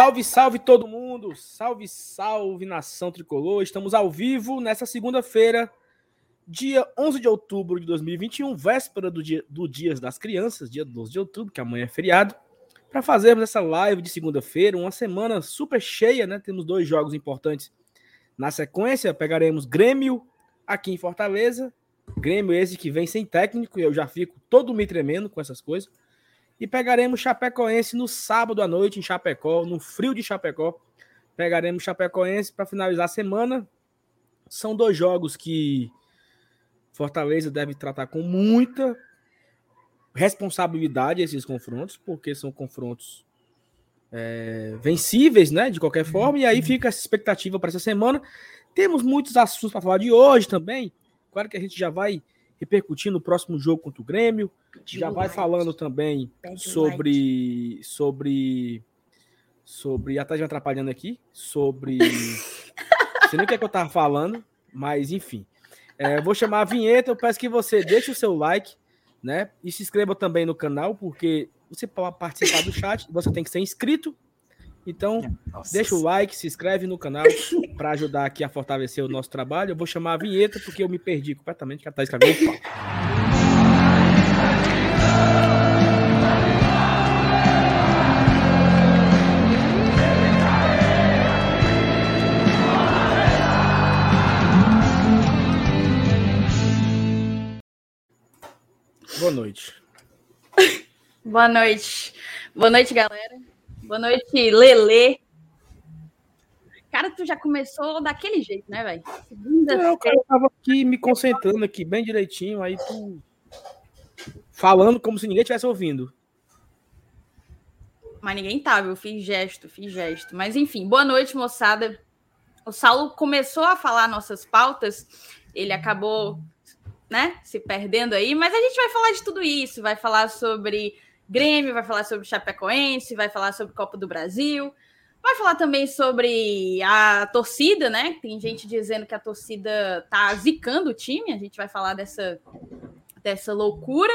Salve, salve todo mundo! Salve, salve nação tricolor! Estamos ao vivo nessa segunda-feira, dia 11 de outubro de 2021, véspera do dia do Dias das Crianças, dia 12 de outubro, que amanhã é feriado, para fazermos essa live de segunda-feira, uma semana super cheia, né? Temos dois jogos importantes na sequência. Pegaremos Grêmio aqui em Fortaleza, Grêmio esse que vem sem técnico, eu já fico todo me tremendo com essas coisas. E pegaremos Chapecoense no sábado à noite em Chapecó, no frio de Chapecó. Pegaremos Chapecoense para finalizar a semana. São dois jogos que Fortaleza deve tratar com muita responsabilidade esses confrontos, porque são confrontos é, vencíveis, né? De qualquer forma, e aí fica essa expectativa para essa semana. Temos muitos assuntos para falar de hoje também. Claro que a gente já vai repercutir no próximo jogo contra o Grêmio. Já vai falando também sobre. sobre. Sobre. Até já atrapalhando aqui. Sobre. Sei nem o que, é que eu tava falando, mas enfim. É, vou chamar a vinheta. Eu peço que você deixe o seu like, né? E se inscreva também no canal, porque você pode participar do chat, você tem que ser inscrito. Então, Nossa. deixa o like, se inscreve no canal para ajudar aqui a fortalecer o nosso trabalho. Eu vou chamar a vinheta porque eu me perdi completamente, que a Thaís escrevendo. Boa noite. Boa noite. Boa noite, galera. Boa noite, Lele. Cara, tu já começou daquele jeito, né, velho? Eu tava aqui me concentrando aqui bem direitinho, aí tu falando como se ninguém estivesse ouvindo. Mas ninguém tava, eu fiz gesto, fiz gesto. Mas enfim, boa noite, moçada. O Saulo começou a falar nossas pautas, ele acabou né, se perdendo aí, mas a gente vai falar de tudo isso, vai falar sobre Grêmio, vai falar sobre Chapecoense, vai falar sobre Copa do Brasil, vai falar também sobre a torcida, né? Tem gente dizendo que a torcida tá zicando o time, a gente vai falar dessa, dessa loucura.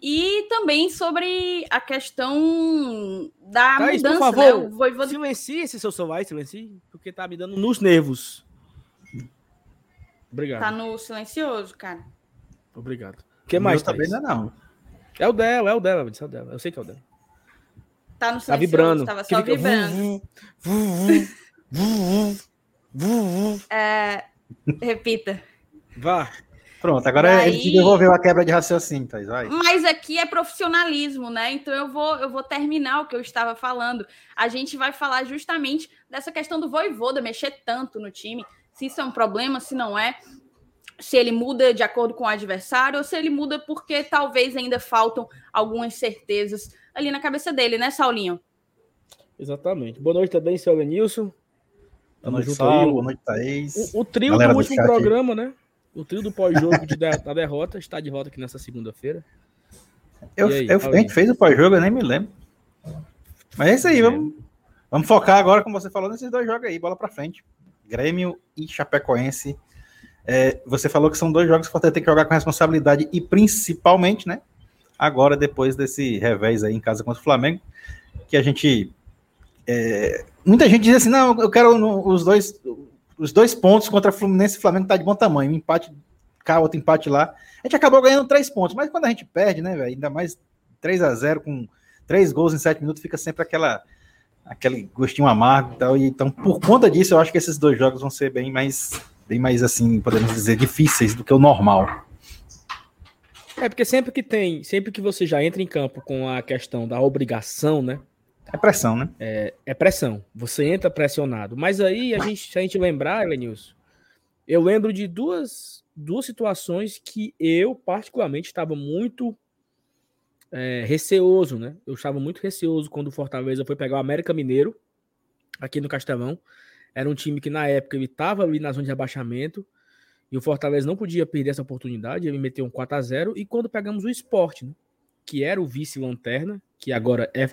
E também sobre a questão da Thaís, mudança, por favor, né? Voivoda... silencie esse seu celular, silencie, porque tá me dando nos nervos. Obrigado. Tá no silencioso, cara. Obrigado. O que mais, também não, não. É o dela, é o dela, é o dela. Eu sei que é o dela. Tá no tá vibrando. Tava só fica... vibrando. é... Repita. Vá. Pronto, agora Aí... ele devolveu a quebra de raciocínio, Thais, vai. Mas aqui é profissionalismo, né? Então eu vou, eu vou terminar o que eu estava falando. A gente vai falar justamente dessa questão do voivoda mexer tanto no time, se isso é um problema, se não é se ele muda de acordo com o adversário ou se ele muda porque talvez ainda faltam algumas certezas ali na cabeça dele, né, Saulinho? Exatamente. Boa noite também, seu Lenilson. Boa noite, Saulo. Boa noite, Thaís. O, o trio Galera do último do programa, né? O trio do pós-jogo de da derrota está de volta aqui nessa segunda-feira. Eu, aí, eu, a gente fez o pós-jogo, eu nem me lembro. Mas é isso aí, vamos, vamos focar agora, como você falou, nesses dois jogos aí, bola pra frente. Grêmio e Chapecoense é, você falou que são dois jogos que o Fortaleza tem que jogar com responsabilidade e principalmente, né? Agora, depois desse revés aí em casa contra o Flamengo, que a gente. É, muita gente diz assim: não, eu quero os dois os dois pontos contra o Fluminense e Flamengo tá de bom tamanho. Um empate cá, outro empate lá. A gente acabou ganhando três pontos, mas quando a gente perde, né, velho? Ainda mais 3 a 0 com três gols em sete minutos, fica sempre aquela aquele gostinho amargo e tal. E, então, por conta disso, eu acho que esses dois jogos vão ser bem mais bem mais assim, podemos dizer, difíceis do que o normal. É porque sempre que tem, sempre que você já entra em campo com a questão da obrigação, né? É pressão, né? É, é pressão. Você entra pressionado. Mas aí a gente, se a gente lembrar, Elenilson, eu lembro de duas, duas situações que eu particularmente estava muito é, receoso, né? Eu estava muito receoso quando o Fortaleza foi pegar o América Mineiro aqui no Castelão. Era um time que na época ele estava ali na zona de abaixamento e o Fortaleza não podia perder essa oportunidade. Ele meteu um 4 a 0 e quando pegamos o esporte, né, que era o vice-lanterna, que agora é,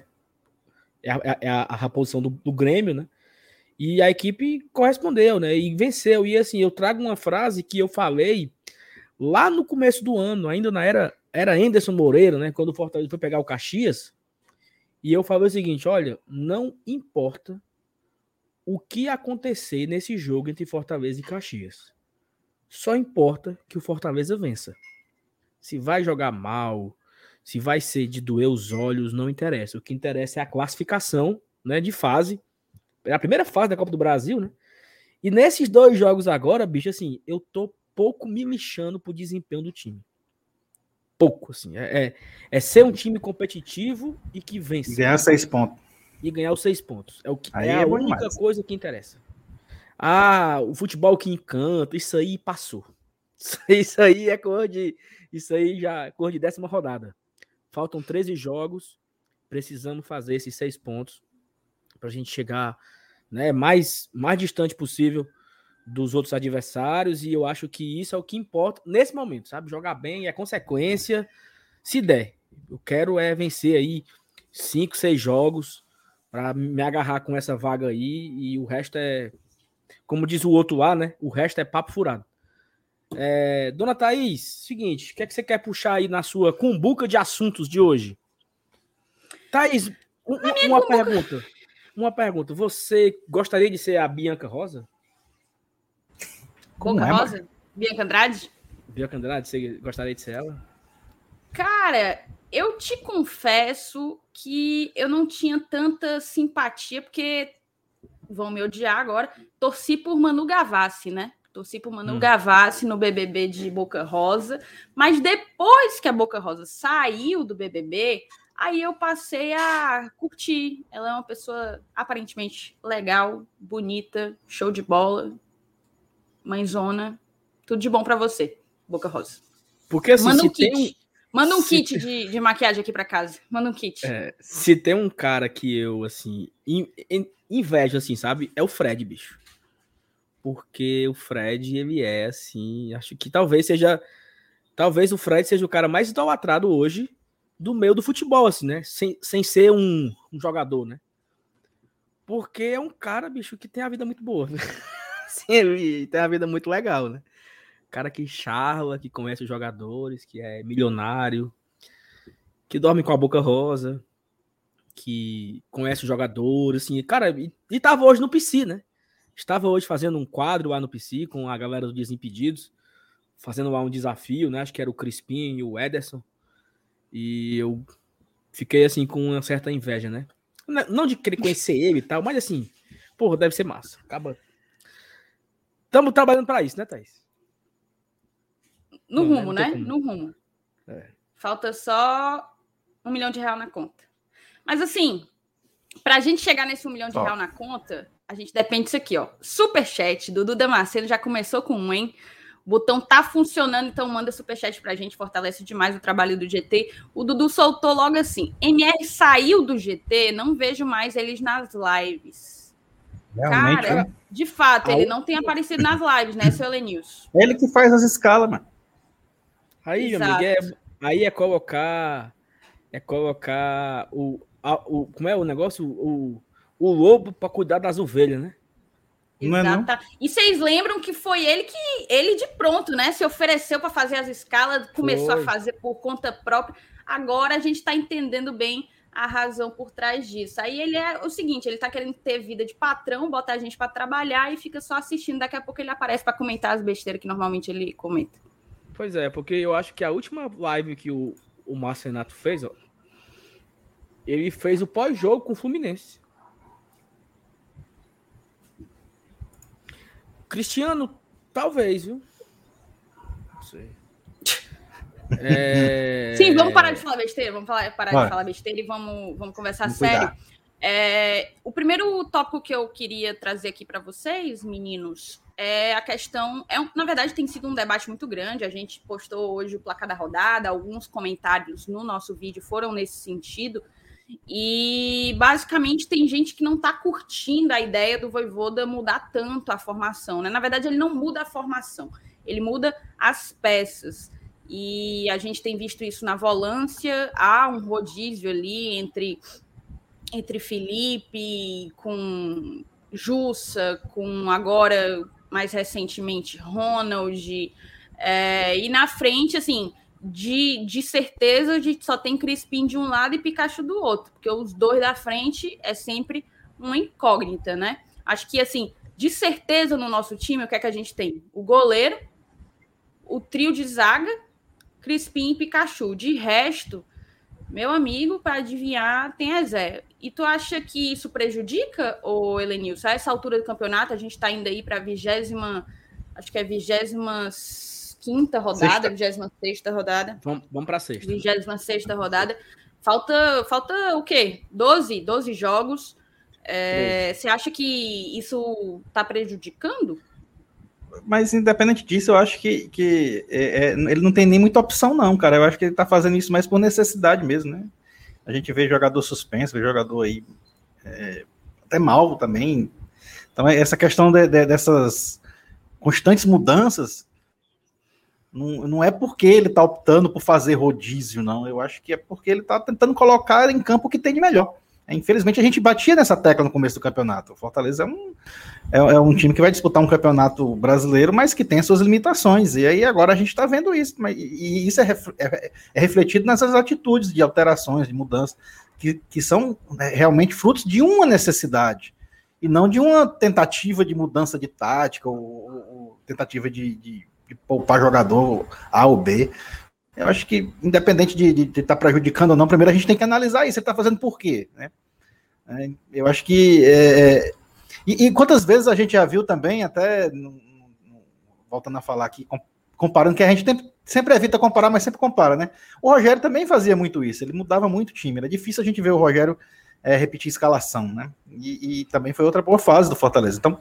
é, a, é a, a posição do, do, Grêmio, né? E a equipe correspondeu, né? E venceu. E assim, eu trago uma frase que eu falei lá no começo do ano, ainda na era era Anderson Moreira, né? Quando o Fortaleza foi pegar o Caxias. E eu falei o seguinte: olha, não importa o que acontecer nesse jogo entre Fortaleza e Caxias. Só importa que o Fortaleza vença. Se vai jogar mal, se vai ser de doer os olhos, não interessa. O que interessa é a classificação né, de fase. É a primeira fase da Copa do Brasil, né? E nesses dois jogos agora, bicho, assim, eu tô pouco me lixando pro desempenho do time. Pouco, assim. É, é, é ser um time competitivo e que vence. Ganhar seis pontos. E ganhar os seis pontos. É, o que, é, é a única demais. coisa que interessa. Ah, o futebol que encanta, isso aí passou. Isso aí é cor de. Isso aí já é cor de décima rodada. Faltam 13 jogos. Precisamos fazer esses seis pontos para a gente chegar né, mais, mais distante possível dos outros adversários. E eu acho que isso é o que importa nesse momento, sabe? Jogar bem é consequência, se der. Eu quero é vencer aí cinco, seis jogos para me agarrar com essa vaga aí. E o resto é, como diz o outro lá, né? O resto é papo furado. É, dona Thaís, seguinte, o que é que você quer puxar aí na sua cumbuca de assuntos de hoje? Thaís, um, uma pergunta. Uma pergunta. Você gostaria de ser a Bianca Rosa? Boca é, Rosa? Bianca Andrade? Bianca Andrade, você gostaria de ser ela? Cara, eu te confesso que eu não tinha tanta simpatia, porque vão me odiar agora. Torci por Manu Gavassi, né? Torci por Manu hum. Gavassi no BBB de Boca Rosa, mas depois que a Boca Rosa saiu do BBB, aí eu passei a curtir. Ela é uma pessoa aparentemente legal, bonita, show de bola, mãezona, tudo de bom para você, Boca Rosa. Porque assim, Manda um kit. Um... Manda um se... kit de, de, maquiagem aqui para casa. Manda um kit. É, se tem um cara que eu, assim, in, in, invejo, assim, sabe? É o Fred, bicho porque o Fred, ele é assim, acho que talvez seja, talvez o Fred seja o cara mais idolatrado hoje do meio do futebol, assim, né? Sem, sem ser um, um jogador, né? Porque é um cara, bicho, que tem a vida muito boa. Né? Sim, ele tem a vida muito legal, né? Cara que charla, que conhece os jogadores, que é milionário, que dorme com a boca rosa, que conhece os jogadores, assim, cara, e, e tava hoje no PC, né? Estava hoje fazendo um quadro lá no PC com a galera do Desimpedidos, fazendo lá um desafio, né? Acho que era o Crispim e o Ederson. E eu fiquei assim com uma certa inveja, né? Não de querer conhecer ele e tal, mas assim, porra, deve ser massa. Acaba. Estamos trabalhando para isso, né, Thaís? No Não, rumo, né? né? No rumo. É. Falta só um milhão de real na conta. Mas assim, para a gente chegar nesse um milhão de real na conta, a gente depende disso aqui, ó. Superchat do Duda Macedo já começou com um, hein? O botão tá funcionando, então manda superchat pra gente, fortalece demais o trabalho do GT. O Dudu soltou logo assim: MR saiu do GT, não vejo mais eles nas lives. Realmente, Cara, de fato, ele não tem aparecido nas lives, né, seu Lenils? Ele que faz as escalas, mano. Aí, Exato. amigo, é, aí é colocar. É colocar o, a, o. Como é o negócio? O, o lobo para cuidar das ovelhas, né? É e vocês lembram que foi ele que ele de pronto, né? Se ofereceu para fazer as escalas, começou foi. a fazer por conta própria. Agora a gente está entendendo bem a razão por trás disso. Aí ele é o seguinte, ele está querendo ter vida de patrão, botar a gente para trabalhar e fica só assistindo. Daqui a pouco ele aparece para comentar as besteiras que normalmente ele comenta. Pois é, porque eu acho que a última live que o, o Márcio Renato fez, ó, ele fez o pós-jogo com o Fluminense. Cristiano, talvez, viu? Não sei. É... Sim, vamos parar de falar besteira, vamos parar Vai. de falar besteira e vamos, vamos conversar vamos sério. É, o primeiro tópico que eu queria trazer aqui para vocês, meninos, é a questão. É, na verdade, tem sido um debate muito grande. A gente postou hoje o placar da rodada, alguns comentários no nosso vídeo foram nesse sentido. E basicamente tem gente que não está curtindo a ideia do Voivoda mudar tanto a formação. Né? Na verdade, ele não muda a formação, ele muda as peças. E a gente tem visto isso na volância. Há um rodízio ali entre, entre Felipe, com Jussa, com agora, mais recentemente, Ronald. É, e na frente, assim, de, de certeza de que só tem Crispim de um lado e Pikachu do outro, porque os dois da frente é sempre uma incógnita, né? Acho que, assim, de certeza no nosso time, o que é que a gente tem? O goleiro, o trio de zaga, Crispim e Pikachu. De resto, meu amigo, para adivinhar, tem a Zé. E tu acha que isso prejudica, o Elenilson? A essa altura do campeonato, a gente está indo aí para a vigésima, acho que é vigésima quinta rodada, vigésima sexta rodada. Vamos, vamos para sexta. Vigésima sexta rodada. Falta, falta o quê? 12, 12 jogos. É, você acha que isso está prejudicando? Mas independente disso, eu acho que, que é, é, ele não tem nem muita opção, não, cara. Eu acho que ele está fazendo isso mais por necessidade mesmo, né? A gente vê jogador suspenso, vê jogador aí é, até mal também. Então, essa questão de, de, dessas constantes mudanças não, não é porque ele está optando por fazer rodízio, não. Eu acho que é porque ele está tentando colocar em campo o que tem de melhor. Infelizmente, a gente batia nessa tecla no começo do campeonato. O Fortaleza é um, é, é, um time que vai disputar um campeonato brasileiro, mas que tem suas limitações. E aí agora a gente está vendo isso. Mas, e isso é, ref, é, é, refletido nessas atitudes de alterações, de mudanças, que, que são né, realmente frutos de uma necessidade. E não de uma tentativa de mudança de tática ou, ou tentativa de, de, de poupar jogador A ou B. Eu acho que, independente de estar tá prejudicando ou não, primeiro a gente tem que analisar isso. Você está fazendo por quê? Né? É, eu acho que. É, é, e, e, quantas vezes a gente já viu também, até voltando a falar aqui, comparando, que a gente tem, sempre evita comparar, mas sempre compara, né? O Rogério também fazia muito isso, ele mudava muito o time. Era difícil a gente ver o Rogério é, repetir escalação, né? E, e, também foi outra boa fase do Fortaleza. Então,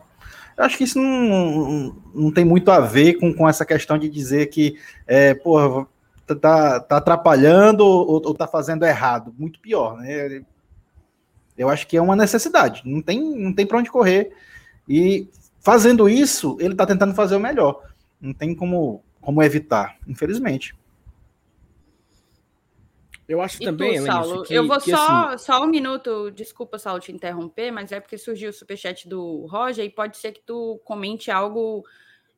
eu acho que isso não, não tem muito a ver com, com essa questão de dizer que, é, porra, tá, tá atrapalhando ou, ou tá fazendo errado. Muito pior, né? Eu acho que é uma necessidade, não tem, não tem para onde correr. E fazendo isso, ele está tentando fazer o melhor. Não tem como, como evitar, infelizmente. Eu acho e também, tu, Saulo, que, eu vou que, só, assim... só um minuto, desculpa, Saulo, te interromper, mas é porque surgiu o superchat do Roger e pode ser que tu comente algo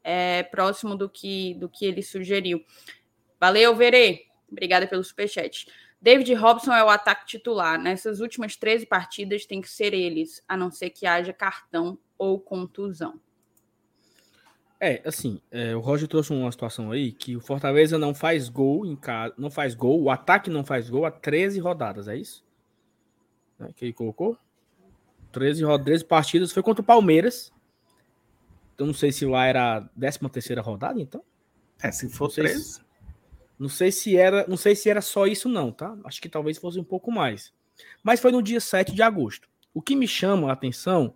é, próximo do que, do que ele sugeriu. Valeu, Verê. Obrigada pelo superchat. David Robson é o ataque titular. Nessas últimas 13 partidas tem que ser eles, a não ser que haja cartão ou contusão. É, assim, é, o Roger trouxe uma situação aí que o Fortaleza não faz gol em casa, não faz gol, o ataque não faz gol há 13 rodadas, é isso? É, que ele colocou? 13, 13 partidas, foi contra o Palmeiras. Então não sei se lá era a 13 terceira rodada, então. É, se for 13. Não sei se era, não sei se era só isso não, tá? Acho que talvez fosse um pouco mais. Mas foi no dia 7 de agosto. O que me chama a atenção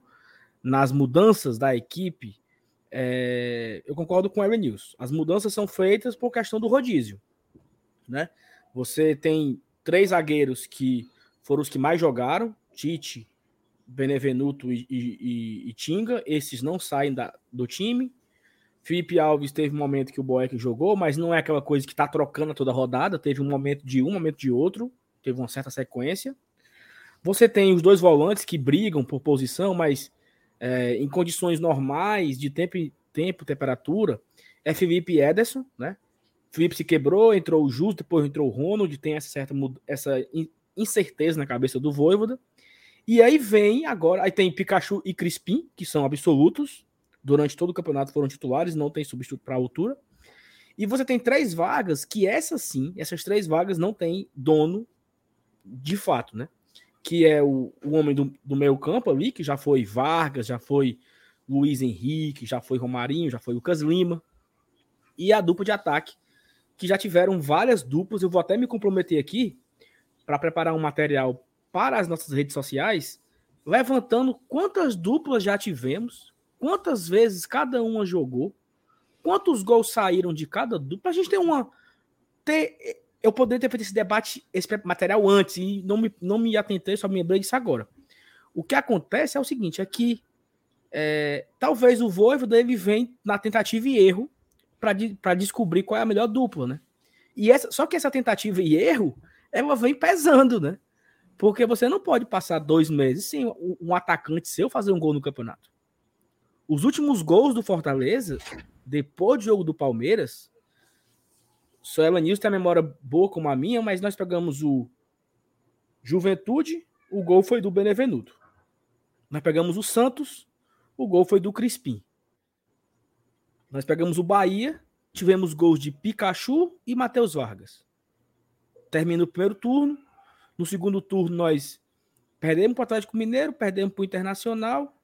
nas mudanças da equipe, é... eu concordo com o Aaron News. As mudanças são feitas por questão do rodízio, né? Você tem três zagueiros que foram os que mais jogaram, Tite, Benevenuto e, e, e, e Tinga. Esses não saem da, do time. Felipe Alves teve um momento que o Boeck jogou, mas não é aquela coisa que tá trocando toda a rodada. Teve um momento de um, momento de outro. Teve uma certa sequência. Você tem os dois volantes que brigam por posição, mas é, em condições normais, de tempo, tempo, temperatura, é Felipe Ederson, né? Felipe se quebrou, entrou o Justo, depois entrou o Ronald, tem essa certa essa incerteza na cabeça do Voivoda. E aí vem agora, aí tem Pikachu e Crispim, que são absolutos, durante todo o campeonato foram titulares, não tem substituto para a altura. E você tem três vagas que essas sim, essas três vagas não tem dono de fato, né? Que é o, o homem do, do meio campo ali, que já foi Vargas, já foi Luiz Henrique, já foi Romarinho, já foi Lucas Lima. E a dupla de ataque, que já tiveram várias duplas. Eu vou até me comprometer aqui para preparar um material para as nossas redes sociais, levantando quantas duplas já tivemos quantas vezes cada uma jogou, quantos gols saíram de cada dupla. A gente tem uma. Ter, eu poderia ter feito esse debate, esse material antes, e não me, não me atentei, só me lembrei disso agora. O que acontece é o seguinte: é que é, talvez o Voivoda ele vem na tentativa e erro para descobrir qual é a melhor dupla, né? E essa, só que essa tentativa e erro, ela vem pesando, né? Porque você não pode passar dois meses sem um atacante seu fazer um gol no campeonato. Os últimos gols do Fortaleza, depois do jogo do Palmeiras, só ela Nilson tem a memória boa como a minha, mas nós pegamos o Juventude, o gol foi do Benevenuto. Nós pegamos o Santos, O gol foi do Crispim. Nós pegamos o Bahia, tivemos gols de Pikachu e Matheus Vargas. Termina o primeiro turno. No segundo turno, nós perdemos para o Atlético Mineiro, perdemos para o Internacional.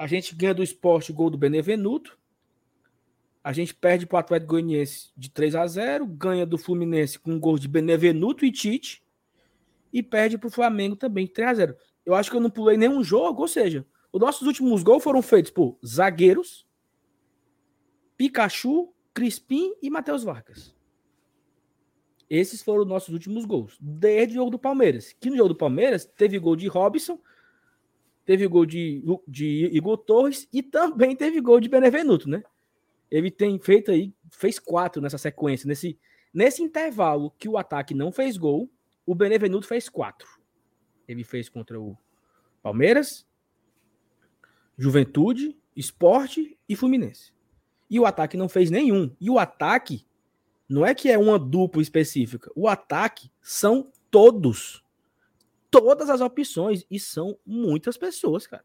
A gente ganha do esporte gol do Benevenuto. A gente perde para o Atlético Goianiense de 3 a 0 ganha do Fluminense com um gol de Benevenuto e Tite. E perde para o Flamengo também de 3 a 0 Eu acho que eu não pulei nenhum jogo, ou seja, os nossos últimos gols foram feitos por zagueiros, Pikachu, Crispim e Matheus Vargas. Esses foram os nossos últimos gols. Desde o jogo do Palmeiras. Que no jogo do Palmeiras teve gol de Robson, teve gol de, de Igor Torres e também teve gol de Benevenuto, né? Ele tem feito aí, fez quatro nessa sequência. Nesse, nesse intervalo que o ataque não fez gol, o Benevenuto fez quatro. Ele fez contra o Palmeiras, Juventude, Esporte e Fluminense. E o ataque não fez nenhum. E o ataque não é que é uma dupla específica. O ataque são todos. Todas as opções. E são muitas pessoas, cara.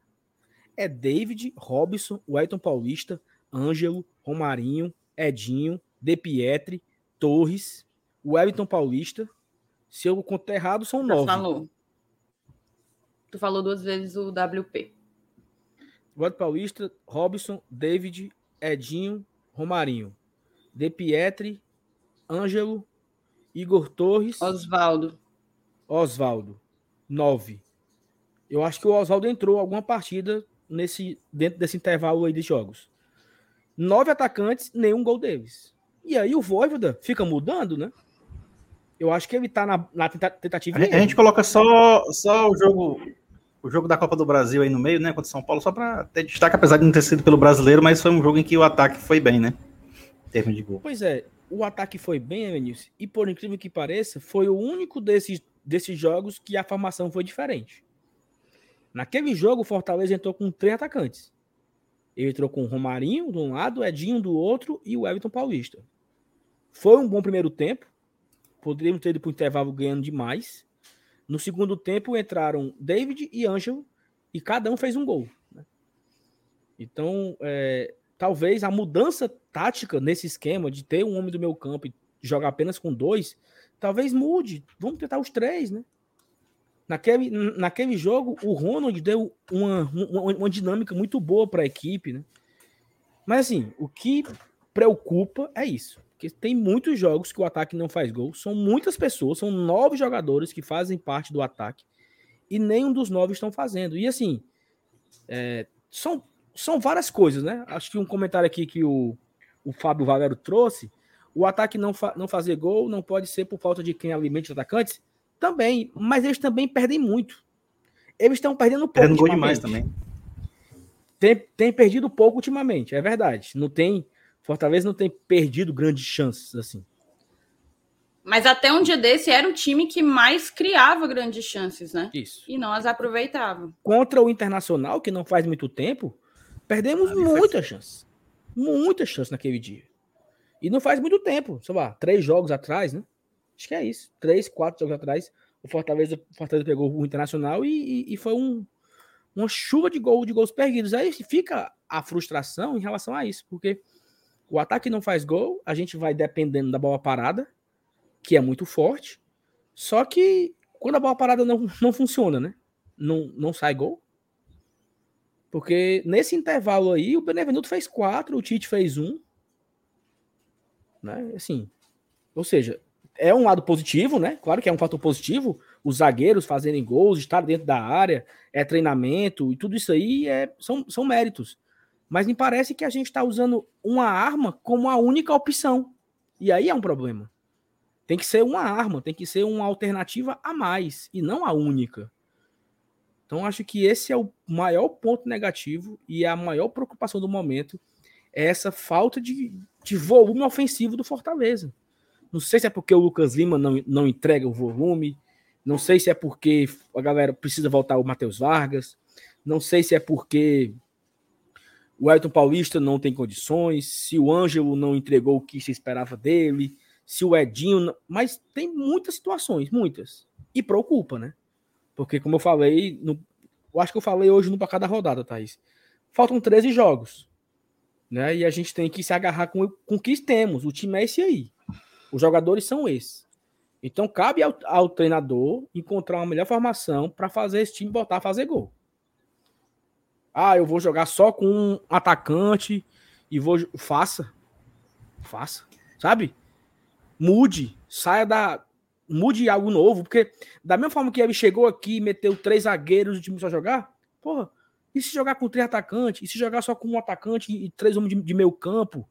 É David, Robson, Wellington Paulista, Ângelo, Romarinho, Edinho, De Pietri, Torres, Wellington Paulista. Se eu contar errado, são nove. Falou. Tu falou duas vezes o WP. Wellington Paulista, Robson, David, Edinho, Romarinho. De Pietri, Ângelo, Igor Torres. Osvaldo. Osvaldo. Nove. Eu acho que o Oswaldo entrou alguma partida nesse dentro desse intervalo aí de jogos. Nove atacantes, nenhum gol deles. E aí o Voivoda fica mudando, né? Eu acho que ele tá na, na tentativa. A, a gente coloca só, só o jogo o jogo da Copa do Brasil aí no meio, né, contra São Paulo, só para ter destaque, apesar de não ter sido pelo brasileiro, mas foi um jogo em que o ataque foi bem, né? Em termos de gol. Pois é, o ataque foi bem, Evanilson, e por incrível que pareça, foi o único desses, desses jogos que a formação foi diferente. Naquele jogo, o Fortaleza entrou com três atacantes. Ele entrou com o Romarinho de um lado, o Edinho do outro e o Everton Paulista. Foi um bom primeiro tempo. Poderíamos ter ido para o intervalo ganhando demais. No segundo tempo entraram David e Ângelo e cada um fez um gol. Né? Então, é, talvez a mudança tática nesse esquema de ter um homem do meu campo e jogar apenas com dois, talvez mude. Vamos tentar os três, né? Naquele, naquele jogo, o Ronald deu uma, uma, uma dinâmica muito boa para a equipe, né? Mas assim, o que preocupa é isso. Porque tem muitos jogos que o ataque não faz gol. São muitas pessoas, são nove jogadores que fazem parte do ataque. E nenhum dos nove estão fazendo. E assim, é, são, são várias coisas, né? Acho que um comentário aqui que o, o Fábio Valero trouxe. O ataque não, fa não fazer gol não pode ser por falta de quem alimente os atacantes? Também, mas eles também perdem muito. Eles estão perdendo pouco. Perdendo gol demais também. Tem, tem perdido pouco ultimamente, é verdade. Não tem Fortaleza não tem perdido grandes chances assim. Mas até um dia desse era o time que mais criava grandes chances, né? Isso. E não as aproveitava. Contra o Internacional, que não faz muito tempo, perdemos ah, muitas chances. Muitas chances naquele dia. E não faz muito tempo, sei lá, três jogos atrás, né? Acho que é isso. Três, quatro jogos atrás, o Fortaleza, o Fortaleza pegou o Internacional e, e, e foi um, uma chuva de, gol, de gols perdidos. Aí fica a frustração em relação a isso, porque o ataque não faz gol, a gente vai dependendo da bola parada, que é muito forte. Só que quando a bola parada não, não funciona, né? Não, não sai gol. Porque nesse intervalo aí, o Benevenuto fez quatro, o Tite fez um. Né? Assim, ou seja, é um lado positivo, né? Claro que é um fator positivo. Os zagueiros fazerem gols, estar dentro da área, é treinamento e tudo isso aí é, são, são méritos. Mas me parece que a gente está usando uma arma como a única opção. E aí é um problema. Tem que ser uma arma, tem que ser uma alternativa a mais e não a única. Então acho que esse é o maior ponto negativo e a maior preocupação do momento é essa falta de, de volume ofensivo do Fortaleza. Não sei se é porque o Lucas Lima não, não entrega o volume, não sei se é porque a galera precisa voltar o Matheus Vargas, não sei se é porque o Elton Paulista não tem condições, se o Ângelo não entregou o que se esperava dele, se o Edinho. Não... Mas tem muitas situações, muitas. E preocupa, né? Porque, como eu falei, no... eu acho que eu falei hoje no para cada rodada, Thaís. faltam 13 jogos. Né? E a gente tem que se agarrar com, com o que temos. O time é esse aí. Os jogadores são esses. Então cabe ao, ao treinador encontrar uma melhor formação para fazer esse time botar a fazer gol. Ah, eu vou jogar só com um atacante e vou. Faça. Faça. Sabe? Mude. Saia da. Mude algo novo. Porque, da mesma forma que ele chegou aqui e meteu três zagueiros e o time só jogar, porra, e se jogar com três atacantes? E se jogar só com um atacante e três homens de, de meio campo?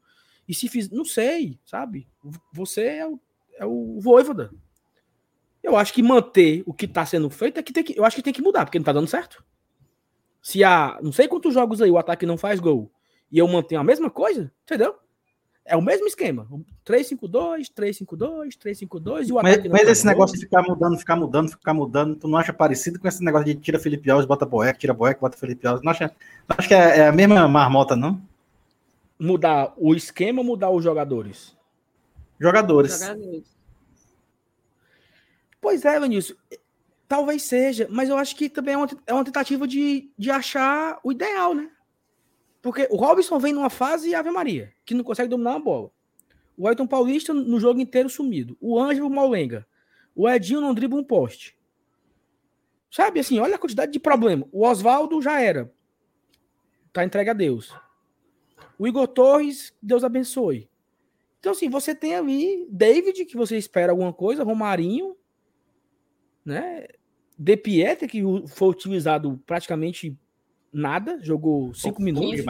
E se fiz. Não sei, sabe? Você é o, é o Voivoda. Eu acho que manter o que está sendo feito é que tem que. Eu acho que tem que mudar, porque não está dando certo. Se há não sei quantos jogos aí o ataque não faz gol e eu mantenho a mesma coisa, entendeu? É o mesmo esquema. 3-5-2, 3-5-2, 3-5-2 e o ataque Mas, mas esse negócio de ficar mudando, ficar mudando, ficar mudando, tu não acha parecido com esse negócio de tira Felipe Alves, bota Boeck, tira Boeck, bota Felipe Alves? Não acha, não acha que é, é, a mesma marmota, não? Mudar o esquema ou mudar os jogadores? Jogadores. Jogadores. Pois é, Vinícius. Talvez seja, mas eu acho que também é uma, é uma tentativa de, de achar o ideal, né? Porque o Robson vem numa fase Ave Maria, que não consegue dominar a bola. O Ayrton Paulista no jogo inteiro sumido. O Ângelo Maulenga. O Edinho não dribla um poste. Sabe assim, olha a quantidade de problema. O Oswaldo já era. Tá entregue a Deus. O Igor Torres, Deus abençoe. Então, assim, você tem ali David, que você espera alguma coisa, Romarinho, né? De Pietre, que foi utilizado praticamente nada, jogou cinco minutos.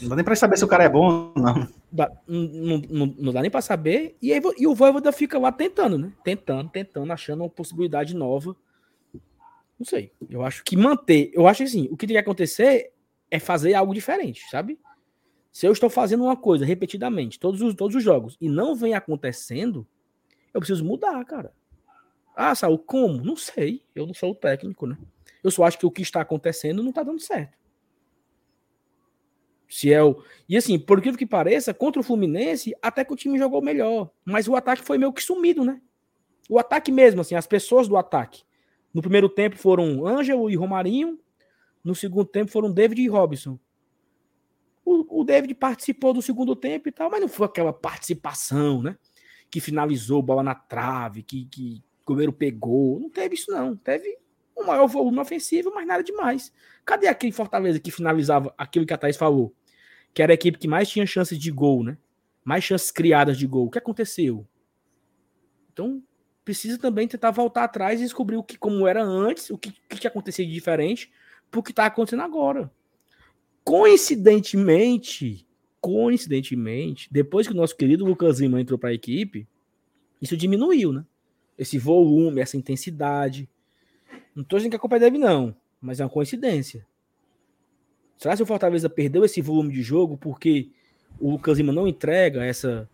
Não dá nem para saber se o cara é bom não. Dá, não, não, não, dá nem para saber. E, aí, e o Voivoda fica lá tentando, né? Tentando, tentando, achando uma possibilidade nova. Não sei. Eu acho que manter. Eu acho assim, o que tem que acontecer é fazer algo diferente, sabe? Se eu estou fazendo uma coisa repetidamente, todos os, todos os jogos, e não vem acontecendo, eu preciso mudar, cara. Ah, Saul, como? Não sei. Eu não sou o técnico, né? Eu só acho que o que está acontecendo não está dando certo. Se é. E assim, por incrível que pareça, contra o Fluminense, até que o time jogou melhor. Mas o ataque foi meio que sumido, né? O ataque mesmo, assim, as pessoas do ataque. No primeiro tempo foram Ângelo e Romarinho. No segundo tempo foram David e Robson. O, o David participou do segundo tempo e tal, mas não foi aquela participação, né? Que finalizou bola na trave, que, que o goleiro pegou. Não teve isso, não. Teve um maior volume ofensivo, mas nada demais. Cadê aquele Fortaleza que finalizava aquilo que a Thaís falou? Que era a equipe que mais tinha chances de gol, né? Mais chances criadas de gol. O que aconteceu? Então, precisa também tentar voltar atrás e descobrir o que como era antes, o que, que tinha acontecido de diferente, pro que está acontecendo agora. Coincidentemente, coincidentemente, depois que o nosso querido Lucas Lima entrou para a equipe, isso diminuiu, né? esse volume, essa intensidade. Não estou dizendo que a culpa é dele, não, mas é uma coincidência. Será que o Fortaleza perdeu esse volume de jogo porque o Lucas Lima não entrega essa,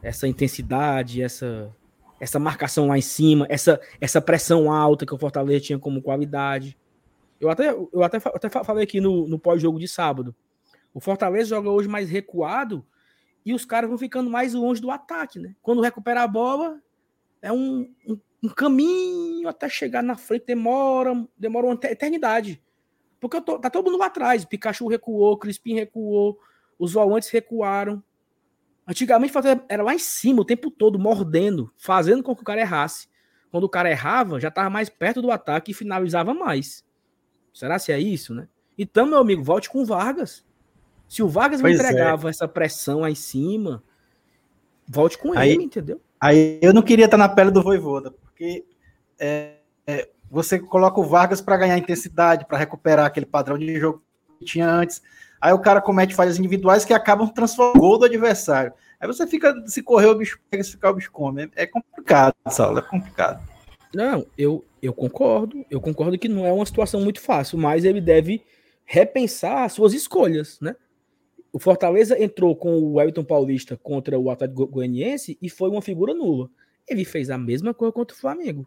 essa intensidade, essa, essa marcação lá em cima, essa, essa pressão alta que o Fortaleza tinha como qualidade? Eu até, eu até, até falei aqui no, no pós-jogo de sábado. O Fortaleza joga hoje mais recuado e os caras vão ficando mais longe do ataque, né? Quando recupera a bola, é um, um, um, caminho até chegar na frente, demora, demora uma eternidade. Porque tô, tá todo mundo lá atrás. Pikachu recuou, Crispim recuou, os volantes recuaram. Antigamente era lá em cima o tempo todo, mordendo, fazendo com que o cara errasse. Quando o cara errava, já estava mais perto do ataque e finalizava mais. Será se é isso, né? Então, meu amigo, volte com o Vargas. Se o Vargas pois me é. entregava é. essa pressão aí em cima, volte com aí, ele, entendeu? Aí eu não queria estar na pele do Voivoda, porque é, é, você coloca o Vargas para ganhar intensidade, para recuperar aquele padrão de jogo que tinha antes. Aí o cara comete falhas individuais que acabam transformando o gol do adversário. Aí você fica, se correr o bicho pega, se ficar o bicho come. É, complicado, Saulo, é complicado. Não, eu, eu concordo. Eu concordo que não é uma situação muito fácil, mas ele deve repensar as suas escolhas, né? O Fortaleza entrou com o Everton Paulista contra o Atlético Goianiense e foi uma figura nula. Ele fez a mesma coisa contra o Flamengo.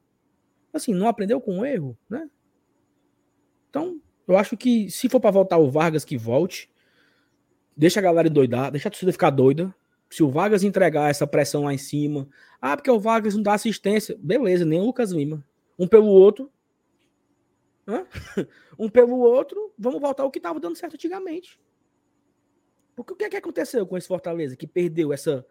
Assim, não aprendeu com o erro, né? Então, eu acho que se for para voltar o Vargas, que volte. Deixa a galera doidar, deixa a torcida ficar doida. Se o Vargas entregar essa pressão lá em cima, ah, porque o Vargas não dá assistência, beleza, nem o Lucas Lima. Um pelo outro, um pelo outro, vamos voltar ao que estava dando certo antigamente. Porque o que é que aconteceu com esse Fortaleza que perdeu essa.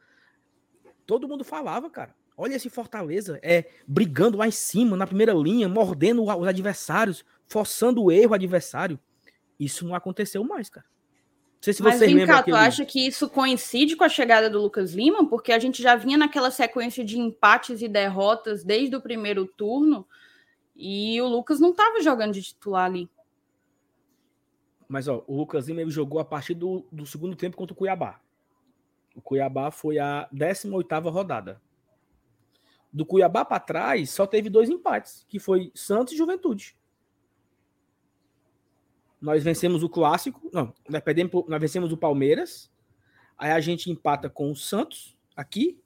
Todo mundo falava, cara. Olha esse Fortaleza, é brigando lá em cima, na primeira linha, mordendo os adversários, forçando o erro adversário. Isso não aconteceu mais, cara. Não sei se Mas vocês vem cá, aquele... tu acha que isso coincide com a chegada do Lucas Lima? Porque a gente já vinha naquela sequência de empates e derrotas desde o primeiro turno e o Lucas não estava jogando de titular ali. Mas ó, o Lucas Lima ele jogou a partir do, do segundo tempo contra o Cuiabá. O Cuiabá foi a 18ª rodada. Do Cuiabá para trás, só teve dois empates, que foi Santos e Juventude. Nós vencemos o clássico, não, nós, perdemos, nós vencemos o Palmeiras, aí a gente empata com o Santos aqui,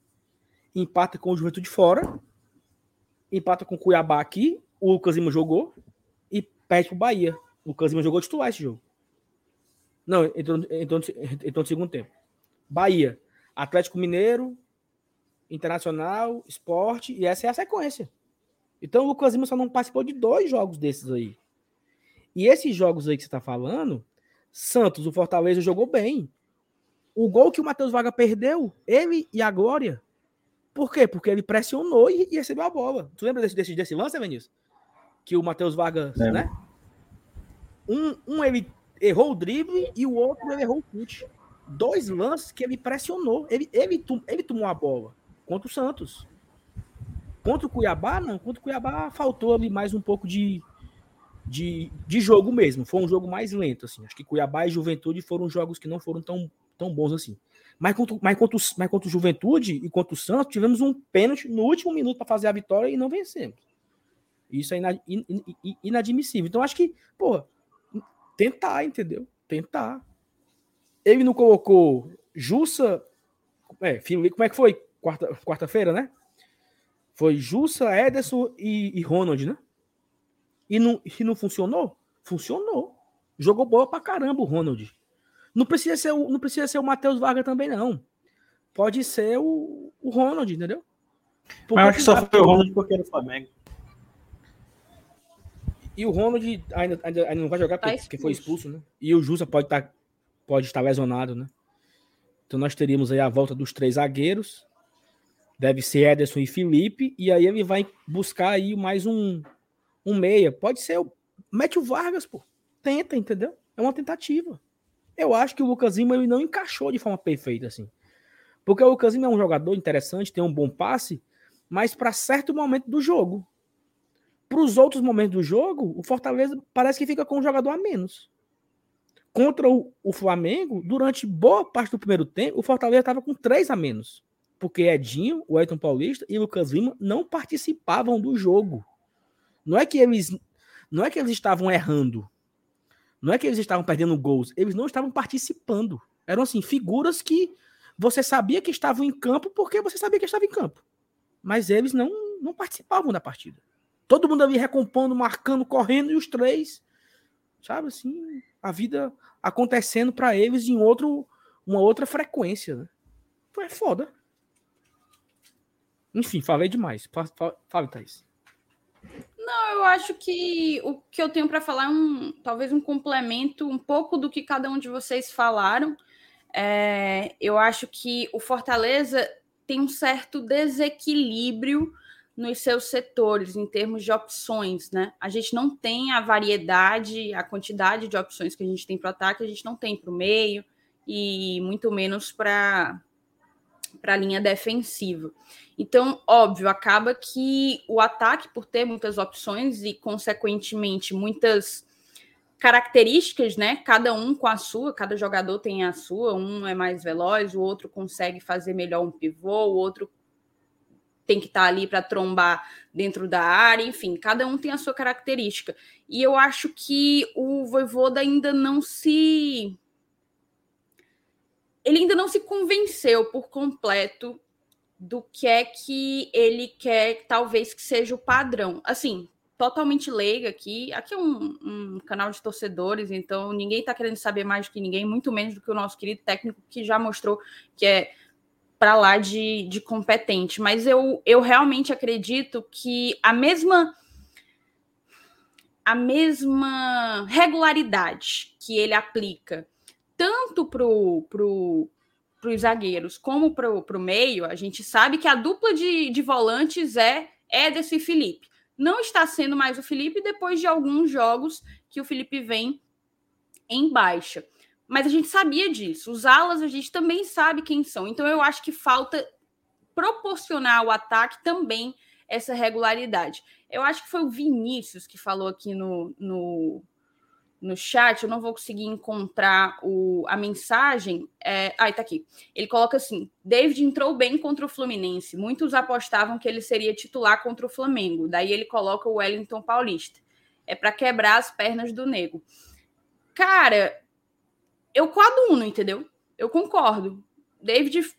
empata com o Juventude fora, empata com o Cuiabá aqui, o Lucas Lima jogou e perde pro Bahia. O Lucas Lima jogou titular esse jogo. Não, entrou, entrou, entrou no segundo tempo. Bahia, Atlético Mineiro, Internacional, Esporte, e essa é a sequência. Então o Lucas Lima só não participou de dois jogos desses aí. E esses jogos aí que você está falando, Santos, o Fortaleza jogou bem. O gol que o Matheus Vaga perdeu, ele e a Glória. Por quê? Porque ele pressionou e, e recebeu a bola. Tu lembra desse, desse, desse lance, Vinícius? Que o Matheus Vargas, é. né? Um, um ele errou o drible e o outro ele errou o chute. Dois lances que ele pressionou. Ele, ele, ele tomou a bola contra o Santos. Contra o Cuiabá, não. Contra o Cuiabá faltou ali mais um pouco de, de, de jogo mesmo. Foi um jogo mais lento, assim. Acho que Cuiabá e Juventude foram jogos que não foram tão, tão bons assim. Mas contra, mas, contra, mas contra o Juventude e contra o Santos, tivemos um pênalti no último minuto para fazer a vitória e não vencemos. Isso é inadmissível. Então, acho que, pô, tentar, entendeu? Tentar. Ele não colocou Jussa. É, como é que foi? Quarta-feira, quarta né? Foi Jussa, Ederson e, e Ronald, né? E não, e não funcionou? Funcionou. Jogou bola pra caramba o Ronald. Não precisa ser o, não precisa ser o Matheus Vargas também, não. Pode ser o, o Ronald, entendeu? Porque Mas acho que só foi o Ronald porque era o Flamengo. E o Ronald ainda, ainda, ainda não vai jogar tá porque, foi expulso, né? E o Jussa pode, tá, pode estar lesionado, né? Então nós teríamos aí a volta dos três zagueiros. Deve ser Ederson e Felipe. E aí ele vai buscar aí mais um, um meia. Pode ser o. Mete o Vargas, pô. Tenta, entendeu? É uma tentativa. Eu acho que o Lucas Lima ele não encaixou de forma perfeita, assim. Porque o Lucas Lima é um jogador interessante, tem um bom passe, mas para certo momento do jogo. Para os outros momentos do jogo, o Fortaleza parece que fica com um jogador a menos. Contra o, o Flamengo, durante boa parte do primeiro tempo, o Fortaleza estava com três a menos porque Edinho, o Elton Paulista e o Lucas Lima não participavam do jogo. Não é que eles não é que eles estavam errando. Não é que eles estavam perdendo gols, eles não estavam participando. Eram assim figuras que você sabia que estavam em campo porque você sabia que estavam em campo. Mas eles não não participavam da partida. Todo mundo ali recompondo, marcando, correndo e os três, sabe assim, a vida acontecendo para eles em outro uma outra frequência, né? Foi foda. Enfim, falei demais. Fale, Thaís. Não, eu acho que o que eu tenho para falar é um, talvez um complemento um pouco do que cada um de vocês falaram. É, eu acho que o Fortaleza tem um certo desequilíbrio nos seus setores em termos de opções, né? A gente não tem a variedade, a quantidade de opções que a gente tem para o ataque, a gente não tem para o meio e muito menos para para a linha defensiva. Então, óbvio, acaba que o ataque, por ter muitas opções e, consequentemente, muitas características, né? Cada um com a sua, cada jogador tem a sua, um é mais veloz, o outro consegue fazer melhor um pivô, o outro tem que estar tá ali para trombar dentro da área, enfim, cada um tem a sua característica. E eu acho que o Voivoda ainda não se ele ainda não se convenceu por completo do que é que ele quer, talvez que seja o padrão. Assim, totalmente leiga aqui. Aqui é um, um canal de torcedores, então ninguém está querendo saber mais do que ninguém, muito menos do que o nosso querido técnico que já mostrou que é para lá de, de competente. Mas eu, eu realmente acredito que a mesma a mesma regularidade que ele aplica tanto pro, pro, os zagueiros como pro, pro meio, a gente sabe que a dupla de, de volantes é Ederson e Felipe. Não está sendo mais o Felipe depois de alguns jogos que o Felipe vem em baixa. Mas a gente sabia disso. Os alas a gente também sabe quem são. Então eu acho que falta proporcionar ao ataque também essa regularidade. Eu acho que foi o Vinícius que falou aqui no, no, no chat, eu não vou conseguir encontrar o, a mensagem. É, ah, tá aqui. Ele coloca assim: David entrou bem contra o Fluminense. Muitos apostavam que ele seria titular contra o Flamengo. Daí ele coloca o Wellington Paulista. É para quebrar as pernas do nego. Cara, eu coaduno, entendeu? Eu concordo. David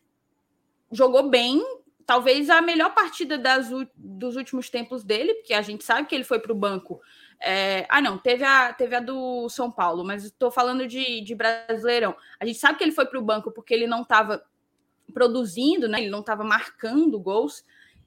jogou bem, talvez a melhor partida das, dos últimos tempos dele, porque a gente sabe que ele foi para o banco. É, ah, não, teve a, teve a do São Paulo, mas estou falando de, de Brasileirão. A gente sabe que ele foi para o banco porque ele não estava produzindo, né? Ele não estava marcando gols.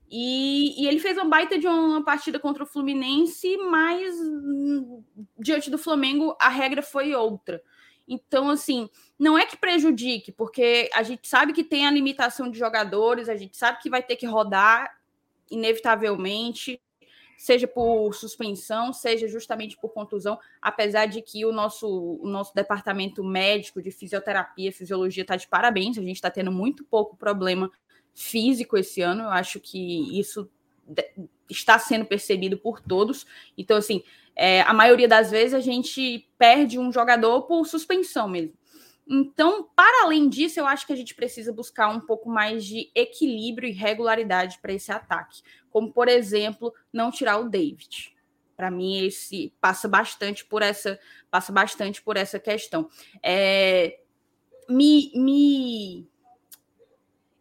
E, e, ele fez uma baita de uma partida contra o Fluminense, mas hum, diante do Flamengo a regra foi outra. Então, assim, não é que prejudique, porque a gente sabe que tem a limitação de jogadores, a gente sabe que vai ter que rodar inevitavelmente, seja por suspensão, seja justamente por contusão, apesar de que o nosso, o nosso departamento médico de fisioterapia, fisiologia está de parabéns, a gente está tendo muito pouco problema físico esse ano, eu acho que isso está sendo percebido por todos. Então, assim, é, a maioria das vezes a gente perde um jogador por suspensão mesmo. Então, para além disso, eu acho que a gente precisa buscar um pouco mais de equilíbrio e regularidade para esse ataque. Como, por exemplo, não tirar o David. Para mim, esse passa bastante por essa, passa bastante por essa questão. É, me, me,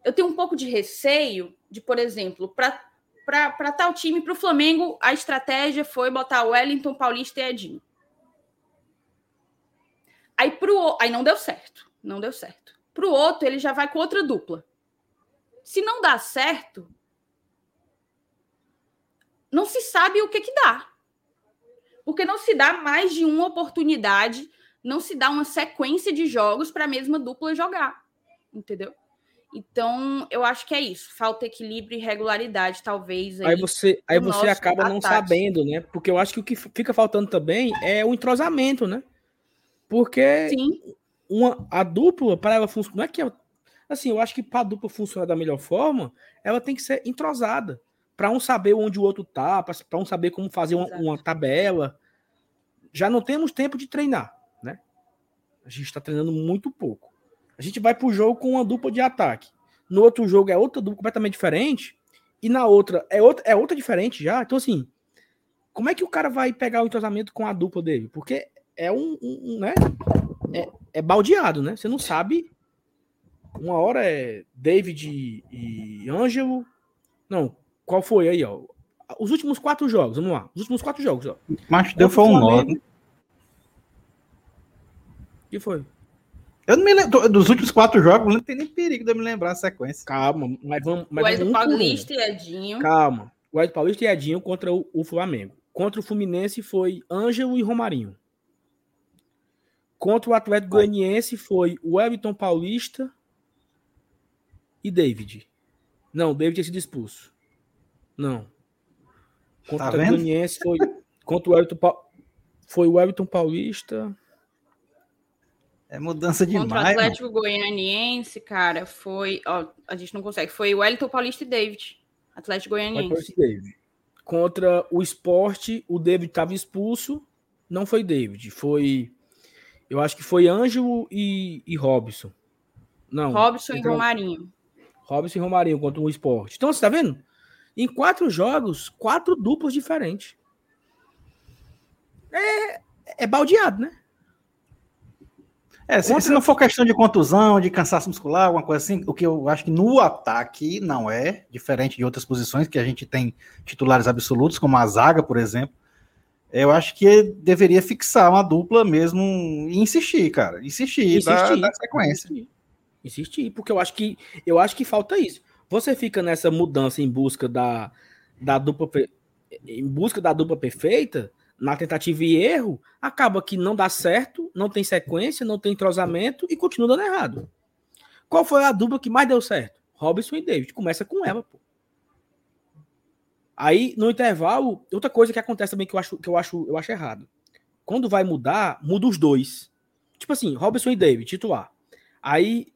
eu tenho um pouco de receio de, por exemplo, para para tal time, para o Flamengo, a estratégia foi botar Wellington, Paulista e Edinho. Aí, pro, aí não deu certo. Não deu certo. Para o outro, ele já vai com outra dupla. Se não dá certo, não se sabe o que, que dá. Porque não se dá mais de uma oportunidade, não se dá uma sequência de jogos para a mesma dupla jogar. Entendeu? Então, eu acho que é isso. Falta equilíbrio e regularidade, talvez. Aí, aí você, aí você acaba não sabendo, né? Porque eu acho que o que fica faltando também é o entrosamento, né? Porque Sim. Uma, a dupla, para ela funcionar, não é que assim, eu acho que para a dupla funcionar da melhor forma, ela tem que ser entrosada. Para um saber onde o outro tá, para um saber como fazer uma, uma tabela. Já não temos tempo de treinar, né? A gente está treinando muito pouco. A gente vai para o jogo com uma dupla de ataque. No outro jogo é outra dupla completamente diferente. E na outra é outra, é outra diferente já. Então, assim, como é que o cara vai pegar o entrosamento com a dupla dele? Porque é um, um né? É, é, baldeado, né? Você não sabe. Uma hora é David e Ângelo. Não, qual foi aí, ó? Os últimos quatro jogos, vamos lá. Os últimos quatro jogos, ó. Mas deu foi um nó. O que foi? Eu não me lembro. Dos últimos quatro jogos, não tem nem perigo de eu me lembrar a sequência. Calma, mas vamos. Mas o Ed Paulista e Edinho. Calma. O Ed Paulista e Edinho contra o, o Flamengo. Contra o Fluminense foi Ângelo e Romarinho. Contra o Atlético Goianiense foi o Everton Paulista e David. Não, o David tinha sido expulso. Não. Contra tá o Atlético Goianiense foi contra o Everton foi o Everton Paulista. É mudança demais. Contra o Atlético mano. Goianiense, cara, foi. Ó, a gente não consegue. Foi o Wellington Paulista e David. Atlético Goianiense. David. Contra o esporte, o David estava expulso. Não foi David. Foi. Eu acho que foi Ângelo e, e Robson. Não. Robson e Romarinho. Robson e Romarinho contra o esporte. Então, você tá vendo? Em quatro jogos, quatro duplas diferentes. É, é baldeado, né? É, se, se, não for questão de contusão, de cansaço muscular, alguma coisa assim, o que eu acho que no ataque não é, diferente de outras posições que a gente tem titulares absolutos, como a zaga, por exemplo. Eu acho que deveria fixar uma dupla mesmo e insistir, cara. Insistir, insistir da, sequência. Insistir. insistir, porque eu acho que eu acho que falta isso. Você fica nessa mudança em busca da, da dupla em busca da dupla perfeita, na tentativa e erro, acaba que não dá certo, não tem sequência, não tem entrosamento e continua dando errado. Qual foi a dupla que mais deu certo? Robson e David. Começa com ela, pô. Aí, no intervalo, outra coisa que acontece também que eu acho, que eu acho, eu acho errado. Quando vai mudar, muda os dois. Tipo assim, Robson e David, titular. Aí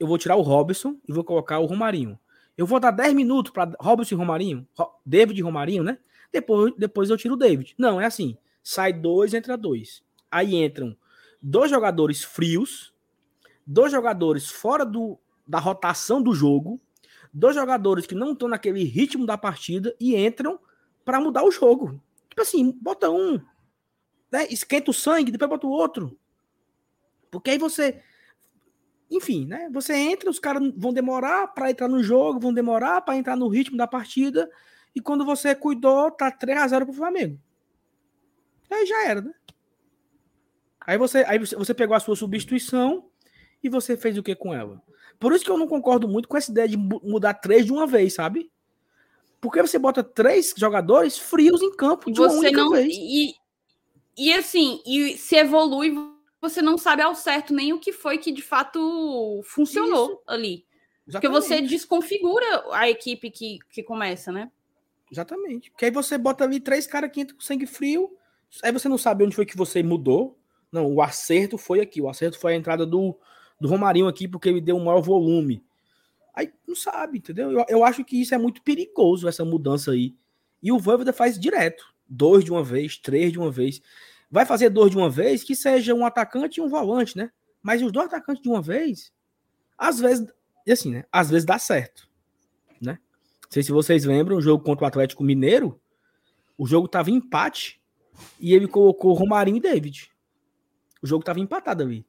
eu vou tirar o Robson e vou colocar o Romarinho. Eu vou dar 10 minutos para Robson e Romarinho, David e Romarinho, né? Depois, depois eu tiro o David. Não, é assim. Sai dois, entra dois. Aí entram dois jogadores frios, dois jogadores fora do, da rotação do jogo, dois jogadores que não estão naquele ritmo da partida e entram para mudar o jogo. Tipo assim, bota um, né? esquenta o sangue, depois bota o outro. Porque aí você. Enfim, né? Você entra, os caras vão demorar para entrar no jogo, vão demorar para entrar no ritmo da partida. E quando você cuidou, tá 3 a 0 pro Flamengo. Aí já era, né? Aí você, aí você pegou a sua substituição e você fez o que com ela? Por isso que eu não concordo muito com essa ideia de mudar três de uma vez, sabe? Porque você bota três jogadores frios em campo de você não vez. E, e assim, e se evolui, você não sabe ao certo nem o que foi que de fato funcionou isso. ali. Exatamente. Porque você desconfigura a equipe que, que começa, né? Exatamente. Porque aí você bota ali três caras que entram com sangue frio, aí você não sabe onde foi que você mudou. Não, o acerto foi aqui. O acerto foi a entrada do, do Romarinho aqui, porque ele deu um maior volume. Aí não sabe, entendeu? Eu, eu acho que isso é muito perigoso, essa mudança aí. E o Voivoda faz direto. Dois de uma vez, três de uma vez. Vai fazer dois de uma vez, que seja um atacante e um volante, né? Mas os dois atacantes de uma vez, às vezes, assim, né? Às vezes dá certo sei se vocês lembram, o jogo contra o Atlético Mineiro, o jogo tava em empate e ele colocou Romarinho e David. O jogo tava empatado ali.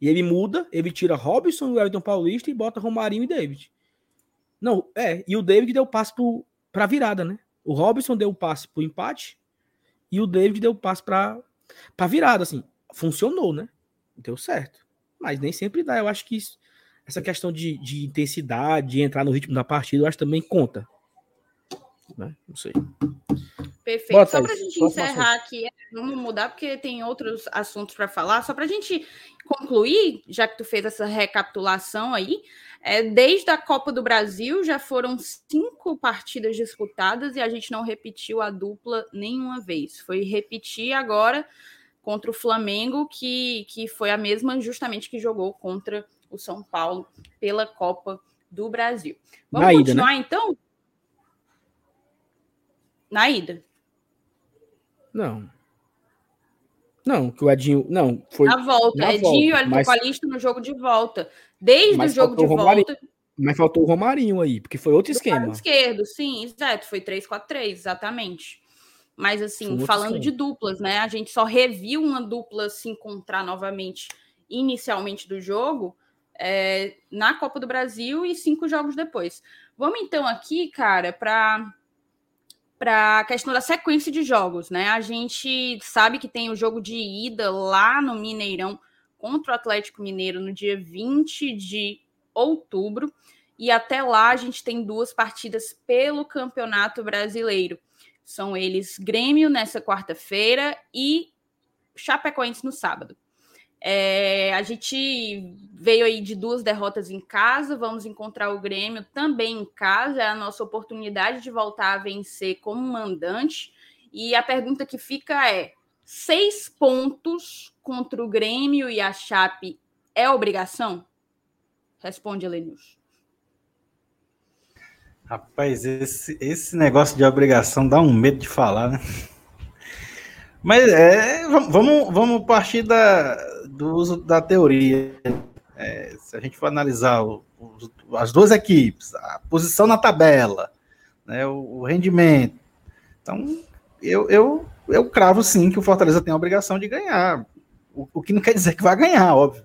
E ele muda, ele tira Robson e Elton Paulista e bota Romarinho e David. Não, é, e o David deu passe pro, pra virada, né? O Robson deu o passe pro empate e o David deu o passe pra, pra virada, assim. Funcionou, né? Deu certo. Mas nem sempre dá. Eu acho que isso, essa questão de, de intensidade, de entrar no ritmo da partida, eu acho que também conta. Né? Não sei. Perfeito. Bota só para a gente encerrar aqui, vamos mudar, porque tem outros assuntos para falar. Só para a gente concluir, já que tu fez essa recapitulação aí, é, desde a Copa do Brasil já foram cinco partidas disputadas e a gente não repetiu a dupla nenhuma vez. Foi repetir agora contra o Flamengo, que, que foi a mesma justamente que jogou contra o São Paulo pela Copa do Brasil. Vamos Na continuar ida, né? então? Na ida. Não. Não, que o Edinho. Não, foi. Na volta. Na Edinho volta, e mas... Paulista no jogo de volta. Desde mas o jogo de volta. Mas faltou o Romarinho aí, porque foi outro esquema. Do esquerdo, sim, exato. Foi 3-4-3, exatamente. Mas, assim, falando de duplas, né? A gente só reviu uma dupla se encontrar novamente inicialmente do jogo é, na Copa do Brasil e cinco jogos depois. Vamos então aqui, cara, para para a questão da sequência de jogos, né? A gente sabe que tem o jogo de ida lá no Mineirão contra o Atlético Mineiro no dia 20 de outubro. E até lá a gente tem duas partidas pelo Campeonato Brasileiro. São eles Grêmio nessa quarta-feira e Chapecoense no sábado. É, a gente veio aí de duas derrotas em casa, vamos encontrar o Grêmio também em casa, é a nossa oportunidade de voltar a vencer como mandante. E a pergunta que fica é: seis pontos contra o Grêmio e a Chape é obrigação? Responde, Elenius. Rapaz, esse, esse negócio de obrigação dá um medo de falar, né? Mas é, vamos, vamos partir da, do uso da teoria. É, se a gente for analisar o, o, as duas equipes, a posição na tabela, né, o, o rendimento. Então, eu, eu, eu cravo sim que o Fortaleza tem a obrigação de ganhar. O, o que não quer dizer que vai ganhar, óbvio.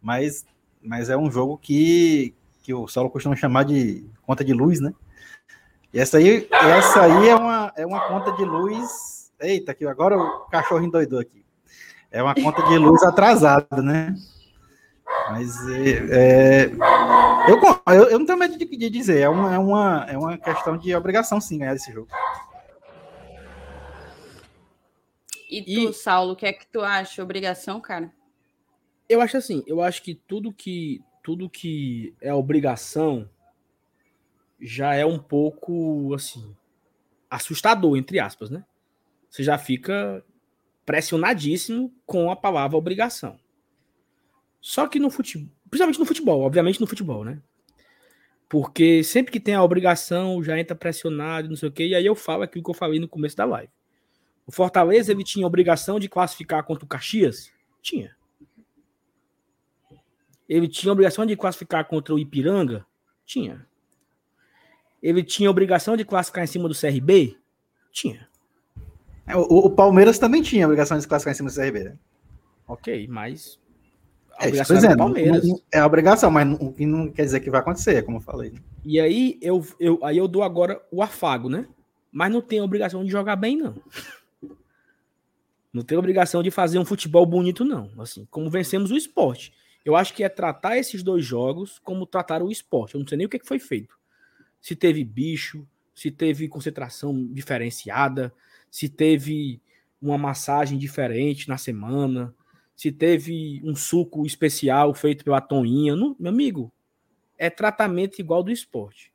Mas, mas é um jogo que, que o Saulo costuma chamar de conta de luz, né? E essa aí, essa aí é, uma, é uma conta de luz. Eita, que agora o cachorro endoidou aqui. É uma conta de luz atrasada, né? Mas é, é, eu, eu, eu, não tenho medo de, de dizer, é uma, é, uma, é uma questão de obrigação sim ganhar esse jogo. E tu, e... Saulo, o que é que tu acha? Obrigação, cara? Eu acho assim, eu acho que tudo que tudo que é obrigação já é um pouco assim assustador entre aspas, né? Você já fica pressionadíssimo com a palavra obrigação. Só que no futebol, principalmente no futebol, obviamente no futebol, né? Porque sempre que tem a obrigação, já entra pressionado, não sei o quê, e aí eu falo aquilo que eu falei no começo da live. O Fortaleza, ele tinha obrigação de classificar contra o Caxias? Tinha. Ele tinha obrigação de classificar contra o Ipiranga? Tinha. Ele tinha obrigação de classificar em cima do CRB? Tinha. É, o, o Palmeiras também tinha a obrigação de classificar em cima do CRB, né? Ok, mas a é, obrigação é, Palmeiras. Não, é a obrigação, mas não, não quer dizer que vai acontecer, como eu falei. E aí eu, eu, aí eu dou agora o afago, né? Mas não tem a obrigação de jogar bem, não. Não tem obrigação de fazer um futebol bonito, não. Assim, como vencemos o esporte. Eu acho que é tratar esses dois jogos como tratar o esporte. Eu não sei nem o que foi feito. Se teve bicho, se teve concentração diferenciada, se teve uma massagem diferente na semana, se teve um suco especial feito pela Toninha. Não, meu amigo, é tratamento igual do esporte.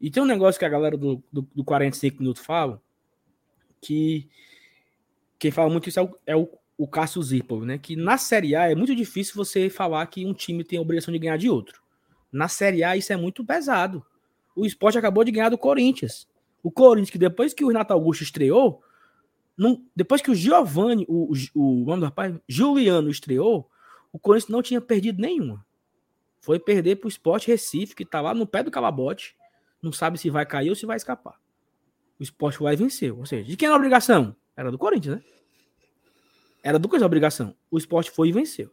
E tem um negócio que a galera do, do, do 45 minutos fala, que quem fala muito isso é o, é o, o Cássio Zirpov, né? Que na Série A é muito difícil você falar que um time tem a obrigação de ganhar de outro. Na Série A isso é muito pesado. O esporte acabou de ganhar do Corinthians. O Corinthians, que depois que o Renato Augusto estreou, não, depois que o Giovanni, o, o, o nome do rapaz, Juliano estreou, o Corinthians não tinha perdido nenhuma. Foi perder para o Sport Recife, que está lá no pé do calabote, não sabe se vai cair ou se vai escapar. O Sport e venceu. Ou seja, de quem era a obrigação? Era do Corinthians, né? Era do Corinthians a obrigação. O Sport foi e venceu.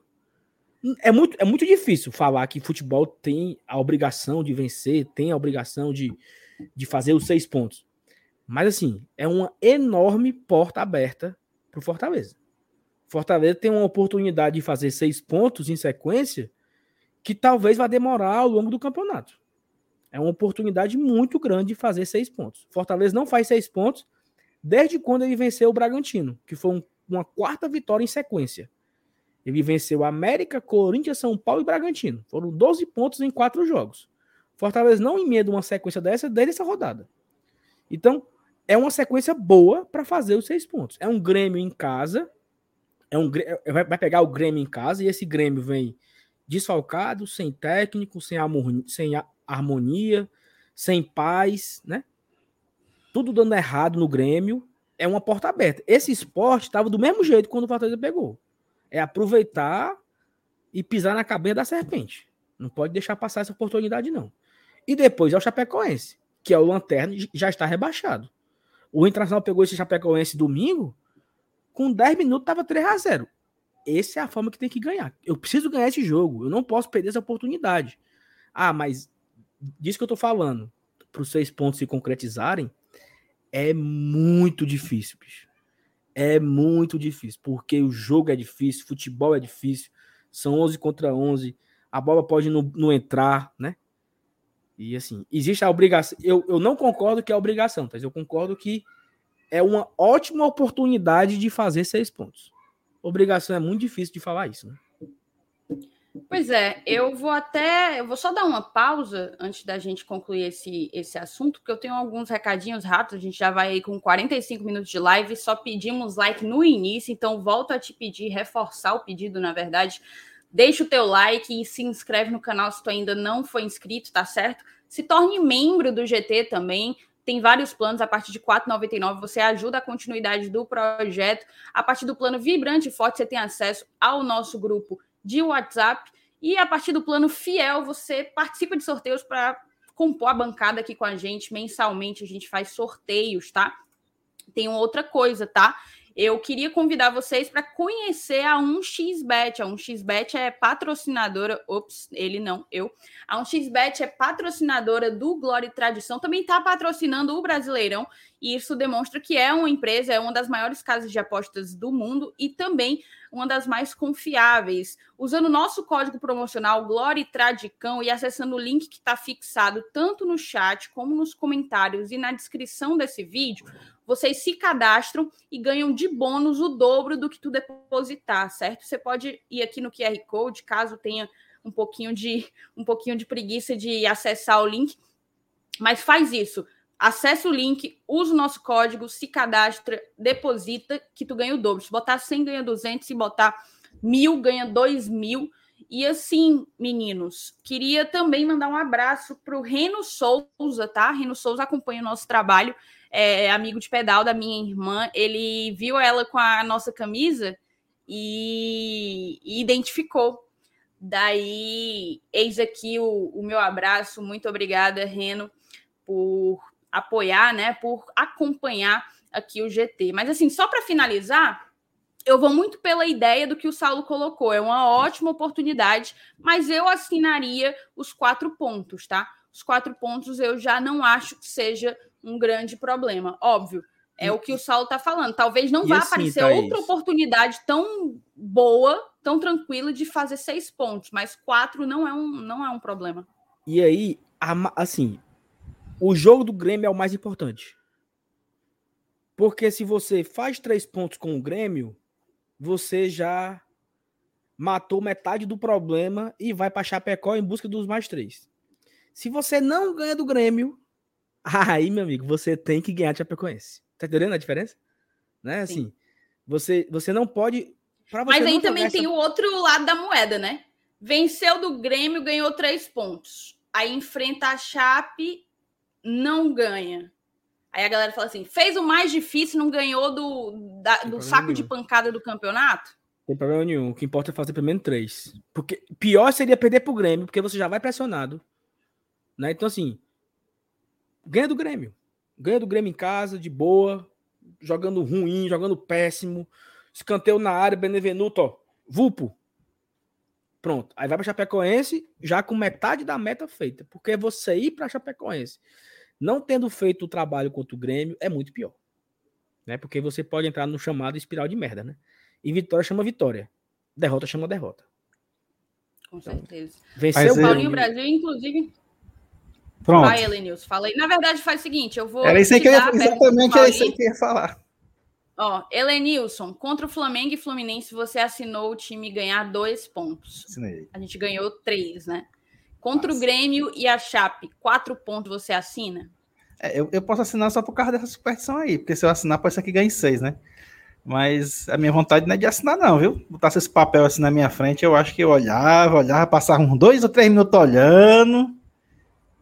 É muito, é muito difícil falar que futebol tem a obrigação de vencer, tem a obrigação de, de fazer os seis pontos. Mas assim, é uma enorme porta aberta para o Fortaleza. Fortaleza tem uma oportunidade de fazer seis pontos em sequência que talvez vá demorar ao longo do campeonato. É uma oportunidade muito grande de fazer seis pontos. Fortaleza não faz seis pontos desde quando ele venceu o Bragantino, que foi um, uma quarta vitória em sequência. Ele venceu América, Corinthians, São Paulo e Bragantino. Foram 12 pontos em quatro jogos. Fortaleza não emenda uma sequência dessa desde essa rodada. Então, é uma sequência boa para fazer os seis pontos. É um Grêmio em casa, é um é, vai pegar o Grêmio em casa e esse Grêmio vem desfalcado, sem técnico, sem, amor, sem harmonia, sem paz, né? Tudo dando errado no Grêmio. É uma porta aberta. Esse esporte estava do mesmo jeito quando o Fortaleza pegou. É aproveitar e pisar na cabeça da serpente. Não pode deixar passar essa oportunidade, não. E depois é o Chapecoense, que é o Lanterna, já está rebaixado. O Internacional pegou esse Chapecoense domingo, com 10 minutos tava 3 a 0 Essa é a forma que tem que ganhar. Eu preciso ganhar esse jogo, eu não posso perder essa oportunidade. Ah, mas disso que eu tô falando, para os seis pontos se concretizarem, é muito difícil, bicho. É muito difícil, porque o jogo é difícil, futebol é difícil, são 11 contra 11, a bola pode não, não entrar, né? E assim, existe a obrigação. Eu, eu não concordo que é obrigação, mas eu concordo que é uma ótima oportunidade de fazer seis pontos. Obrigação é muito difícil de falar isso, né? Pois é, eu vou até. Eu vou só dar uma pausa antes da gente concluir esse, esse assunto, porque eu tenho alguns recadinhos rápidos. A gente já vai aí com 45 minutos de live, só pedimos like no início, então volto a te pedir, reforçar o pedido, na verdade, Deixa o teu like e se inscreve no canal se tu ainda não foi inscrito, tá certo? Se torne membro do GT também. Tem vários planos, a partir de R$ 4,99 você ajuda a continuidade do projeto. A partir do plano Vibrante Forte, você tem acesso ao nosso grupo de WhatsApp. E a partir do plano Fiel, você participa de sorteios para compor a bancada aqui com a gente. Mensalmente a gente faz sorteios, tá? Tem outra coisa, tá? Eu queria convidar vocês para conhecer a 1xBet. A 1xBet é patrocinadora, ops, ele não, eu. A 1xBet é patrocinadora do Glória e Tradição, também está patrocinando o Brasileirão e isso demonstra que é uma empresa, é uma das maiores casas de apostas do mundo e também uma das mais confiáveis. Usando o nosso código promocional Glória Tradicão e acessando o link que está fixado tanto no chat como nos comentários e na descrição desse vídeo, vocês se cadastram e ganham de bônus o dobro do que tu depositar, certo? Você pode ir aqui no QR Code, caso tenha um pouquinho de um pouquinho de preguiça de acessar o link, mas faz isso. Acesse o link, usa o nosso código, se cadastra, deposita, que tu ganha o dobro. Se botar 100, ganha 200. Se botar mil, ganha 2 mil. E assim, meninos, queria também mandar um abraço para o Reno Souza, tá? Reno Souza acompanha o nosso trabalho, é amigo de pedal da minha irmã. Ele viu ela com a nossa camisa e, e identificou. Daí, eis aqui o, o meu abraço. Muito obrigada, Reno, por apoiar, né, por acompanhar aqui o GT. Mas assim, só para finalizar, eu vou muito pela ideia do que o Saulo colocou. É uma ótima oportunidade, mas eu assinaria os quatro pontos, tá? Os quatro pontos eu já não acho que seja um grande problema. Óbvio, é e, o que o Saulo está falando. Talvez não vá assim, aparecer Thaís, outra oportunidade tão boa, tão tranquila de fazer seis pontos, mas quatro não é um, não é um problema. E aí, assim, o jogo do Grêmio é o mais importante. Porque se você faz três pontos com o Grêmio, você já matou metade do problema e vai para Chapecó em busca dos mais três. Se você não ganha do Grêmio, aí, meu amigo, você tem que ganhar de Chapecoense. Tá entendendo a diferença? Né? Assim, Sim. você, você não pode. Mas aí também essa... tem o outro lado da moeda, né? Venceu do Grêmio, ganhou três pontos. Aí enfrenta a Chape não ganha. Aí a galera fala assim: fez o mais difícil, não ganhou do, da, do saco nenhum. de pancada do campeonato? Tem problema nenhum. O que importa é fazer pelo menos três. Porque pior seria perder pro Grêmio, porque você já vai pressionado. Né? Então, assim, ganha do Grêmio. Ganha do Grêmio em casa, de boa, jogando ruim, jogando péssimo. Escanteio na área, Benevenuto, ó, Vulpo. Pronto. Aí vai para Chapecoense já com metade da meta feita. Porque você ir para Chapecoense não tendo feito o trabalho contra o Grêmio é muito pior. Né? Porque você pode entrar no chamado espiral de merda, né? E vitória chama vitória. Derrota chama derrota. Com então, certeza. Venceu o Paulinho Brasil, inclusive. Pronto. Vai, Elenilson, falei. Na verdade, faz o seguinte: eu vou. Era isso que eu ia, exatamente era isso que eu ia falar. Ó, Elenilson, contra o Flamengo e Fluminense, você assinou o time ganhar dois pontos. Assinei. A gente ganhou três, né? Contra Nossa. o Grêmio e a Chape, quatro pontos você assina? É, eu, eu posso assinar só por causa dessa superstição aí, porque se eu assinar, pode ser que ganhe seis, né? Mas a minha vontade não é de assinar, não, viu? Botasse esse papel assim na minha frente, eu acho que eu olhava, olhava, passava uns dois ou três minutos olhando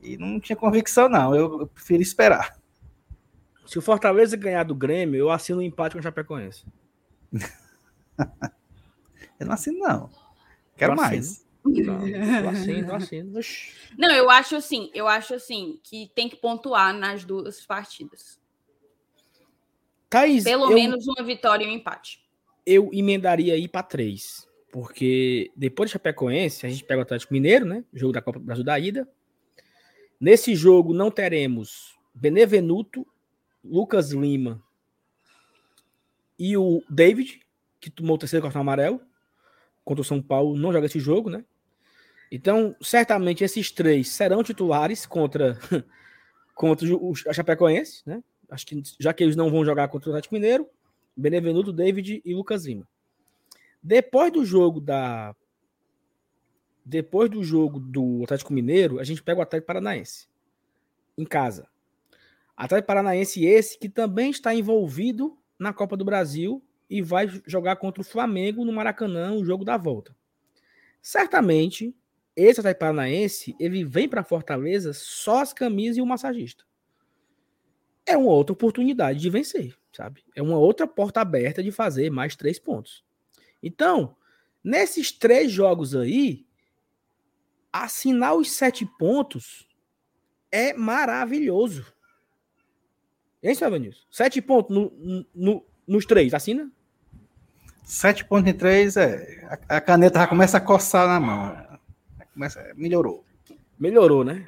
e não tinha convicção, não. Eu, eu prefiro esperar. Se o Fortaleza ganhar do Grêmio, eu assino um empate com o Chapecoense. eu não assino, não. Quero eu mais. Não, assino, assino. Não, eu acho assim, eu acho assim que tem que pontuar nas duas partidas. Thaís, Pelo eu, menos uma vitória e um empate. Eu emendaria aí para três. Porque depois do Chapecoense, a gente pega o Atlético Mineiro, né? Jogo da Copa do Brasil da ida. Nesse jogo não teremos Benevenuto, Lucas Lima e o David, que tomou o terceiro cartão amarelo contra o São Paulo, não joga esse jogo, né? Então, certamente esses três serão titulares contra contra o Chapecoense, né? Acho que já que eles não vão jogar contra o Atlético Mineiro, Benevenuto, David e Lucas Lima. Depois do jogo da depois do jogo do Atlético Mineiro, a gente pega o Atlético Paranaense em casa. Atlético Paranaense esse que também está envolvido na Copa do Brasil e vai jogar contra o Flamengo no Maracanã, o jogo da volta. Certamente, esse Atlético Paranaense, ele vem para Fortaleza só as camisas e o massagista. É uma outra oportunidade de vencer, sabe? É uma outra porta aberta de fazer mais três pontos. Então, nesses três jogos aí, assinar os sete pontos é maravilhoso. É isso, Evanilson? Sete pontos no, no, nos três, assina? Sete pontos em três, é. A, a, caneta já começa a coçar na mão. Começa, melhorou. Melhorou, né?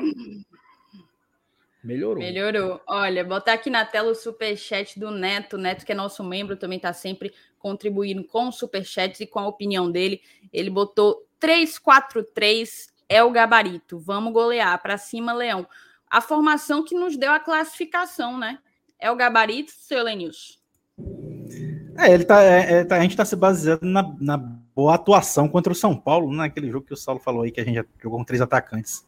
Melhorou. Melhorou. Olha, botar aqui na tela o superchat do Neto. Neto, que é nosso membro, também está sempre contribuindo com o superchat e com a opinião dele. Ele botou 3-4-3 é o gabarito. Vamos golear para cima, Leão. A formação que nos deu a classificação, né? É o gabarito, seu Lenilson. É, ele tá, é, é, tá, a gente está se baseando na, na, boa atuação contra o São Paulo, naquele né? jogo que o Saulo falou aí, que a gente jogou com três atacantes.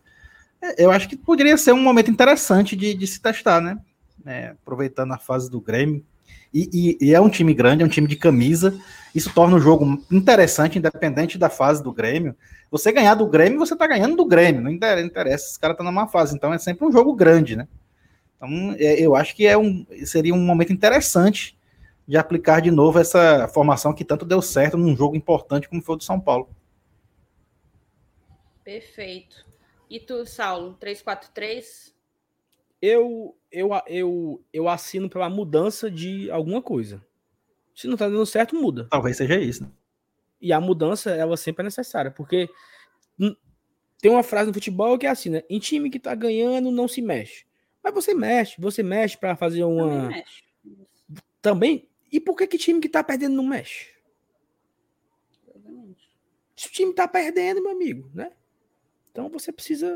É, eu acho que poderia ser um momento interessante de, de se testar, né? É, aproveitando a fase do Grêmio. E, e, e, é um time grande, é um time de camisa. Isso torna o jogo interessante, independente da fase do Grêmio. Você ganhar do Grêmio, você tá ganhando do Grêmio, não interessa, os caras estão numa fase. Então é sempre um jogo grande, né? Então é, eu acho que é um, seria um momento interessante de aplicar de novo essa formação que tanto deu certo num jogo importante como foi o do São Paulo. Perfeito. E tu, Saulo, 343? Eu, eu, eu, eu assino pela mudança de alguma coisa. Se não tá dando certo, muda. Talvez seja isso. Né? E a mudança, ela sempre é necessária, porque tem uma frase no futebol que é assim, né? Em time que tá ganhando, não se mexe. Mas você mexe, você mexe para fazer uma. Também, Também. E por que que time que tá perdendo não mexe? Se o time tá perdendo, meu amigo, né? Então você precisa.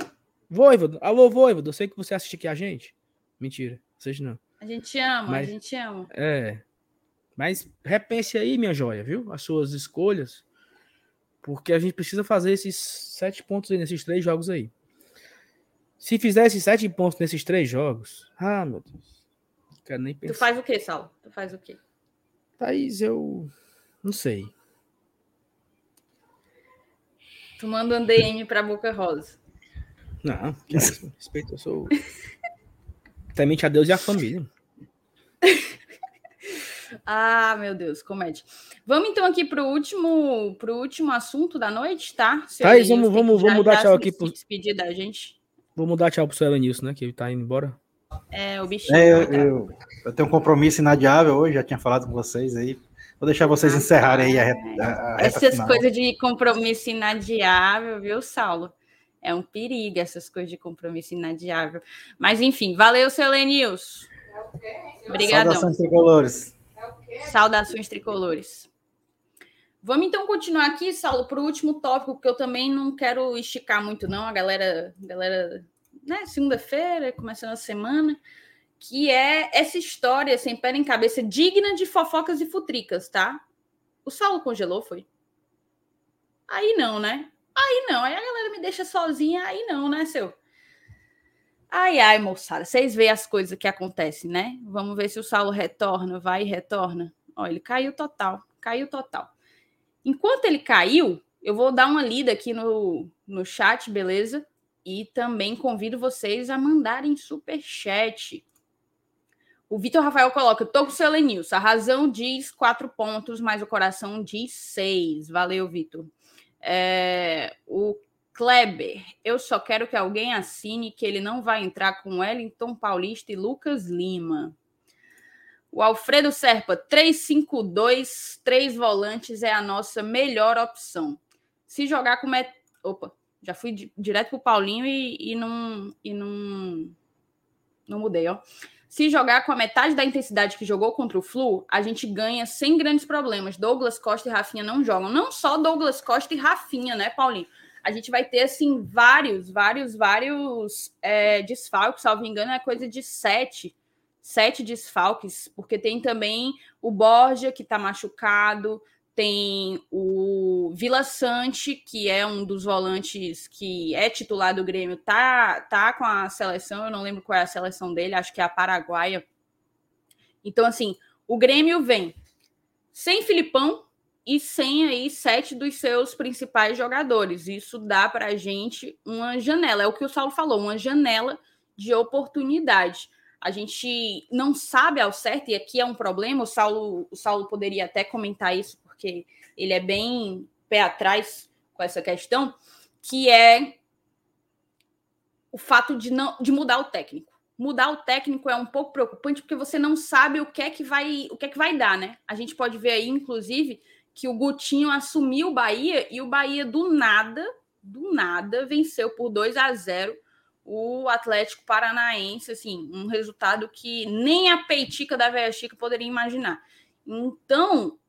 Voivodo, alô, Voivodo, eu sei que você assiste aqui a gente. Mentira, vocês não. A gente ama, Mas, a gente ama. É. Mas repense aí, minha joia, viu? As suas escolhas. Porque a gente precisa fazer esses sete pontos aí nesses três jogos aí. Se fizer esses sete pontos nesses três jogos. Ah, meu Deus. Não quero nem pensar. Tu faz o quê, Sal? Tu faz o quê? Thaís, eu. Não sei. Tu manda um DM pra Boca Rosa. Não, que isso. Respeito, eu sou. Temente a Deus e a família. Ah, meu Deus, comédia. Vamos então aqui pro último, pro último assunto da noite, tá? Thaís, vamos, vamos, vamos dar tchau aqui pro. Despedir da gente. Vou mudar tchau pro seu Elenilson, né? Que ele tá indo embora. É, o bichinho. É, eu, eu, eu, tenho um compromisso inadiável hoje, já tinha falado com vocês aí. Vou deixar vocês ah, encerrarem aí a, a, a Essas coisas de compromisso inadiável, viu, Saulo? É um perigo essas coisas de compromisso inadiável. Mas, enfim, valeu, seu Lenils. Obrigadão. Saudações tricolores. Saudações tricolores. Vamos então continuar aqui, Saulo, para o último tópico, porque eu também não quero esticar muito, não. A galera, galera né, segunda-feira, começando a semana que é essa história sem pé nem cabeça, digna de fofocas e futricas, tá? O Saulo congelou, foi? Aí não, né? Aí não, aí a galera me deixa sozinha, aí não, né, seu? Ai, ai, moçada, vocês veem as coisas que acontecem, né? Vamos ver se o Saulo retorna, vai e retorna. Ó, ele caiu total, caiu total. Enquanto ele caiu, eu vou dar uma lida aqui no, no chat, beleza? E também convido vocês a mandarem super chat o Vitor Rafael coloca: tô com o seu Lenilson. A razão diz quatro pontos, mas o coração diz seis. Valeu, Vitor. É, o Kleber, eu só quero que alguém assine que ele não vai entrar com Wellington Paulista e Lucas Lima. O Alfredo Serpa, 352, três volantes é a nossa melhor opção. Se jogar com. Met... Opa, já fui direto pro Paulinho e, e, não, e não, não mudei, ó. Se jogar com a metade da intensidade que jogou contra o Flu, a gente ganha sem grandes problemas. Douglas Costa e Rafinha não jogam. Não só Douglas Costa e Rafinha, né, Paulinho? A gente vai ter, assim, vários, vários, vários é, desfalques. Salvo engano, é coisa de sete. Sete desfalques, porque tem também o Borja, que tá machucado, tem o Vila Sante, que é um dos volantes que é titular do Grêmio, tá, tá com a seleção, eu não lembro qual é a seleção dele, acho que é a Paraguaia. Então, assim, o Grêmio vem sem Filipão e sem aí sete dos seus principais jogadores. Isso dá para a gente uma janela, é o que o Saulo falou, uma janela de oportunidade. A gente não sabe ao certo, e aqui é um problema, o Saulo, o Saulo poderia até comentar isso porque ele é bem pé atrás com essa questão, que é o fato de não de mudar o técnico. Mudar o técnico é um pouco preocupante porque você não sabe o que é que vai o que é que vai dar, né? A gente pode ver aí, inclusive, que o Gutinho assumiu o Bahia e o Bahia do nada, do nada, venceu por 2 a 0 o Atlético Paranaense, assim, um resultado que nem a peitica da Velha Chica poderia imaginar. Então,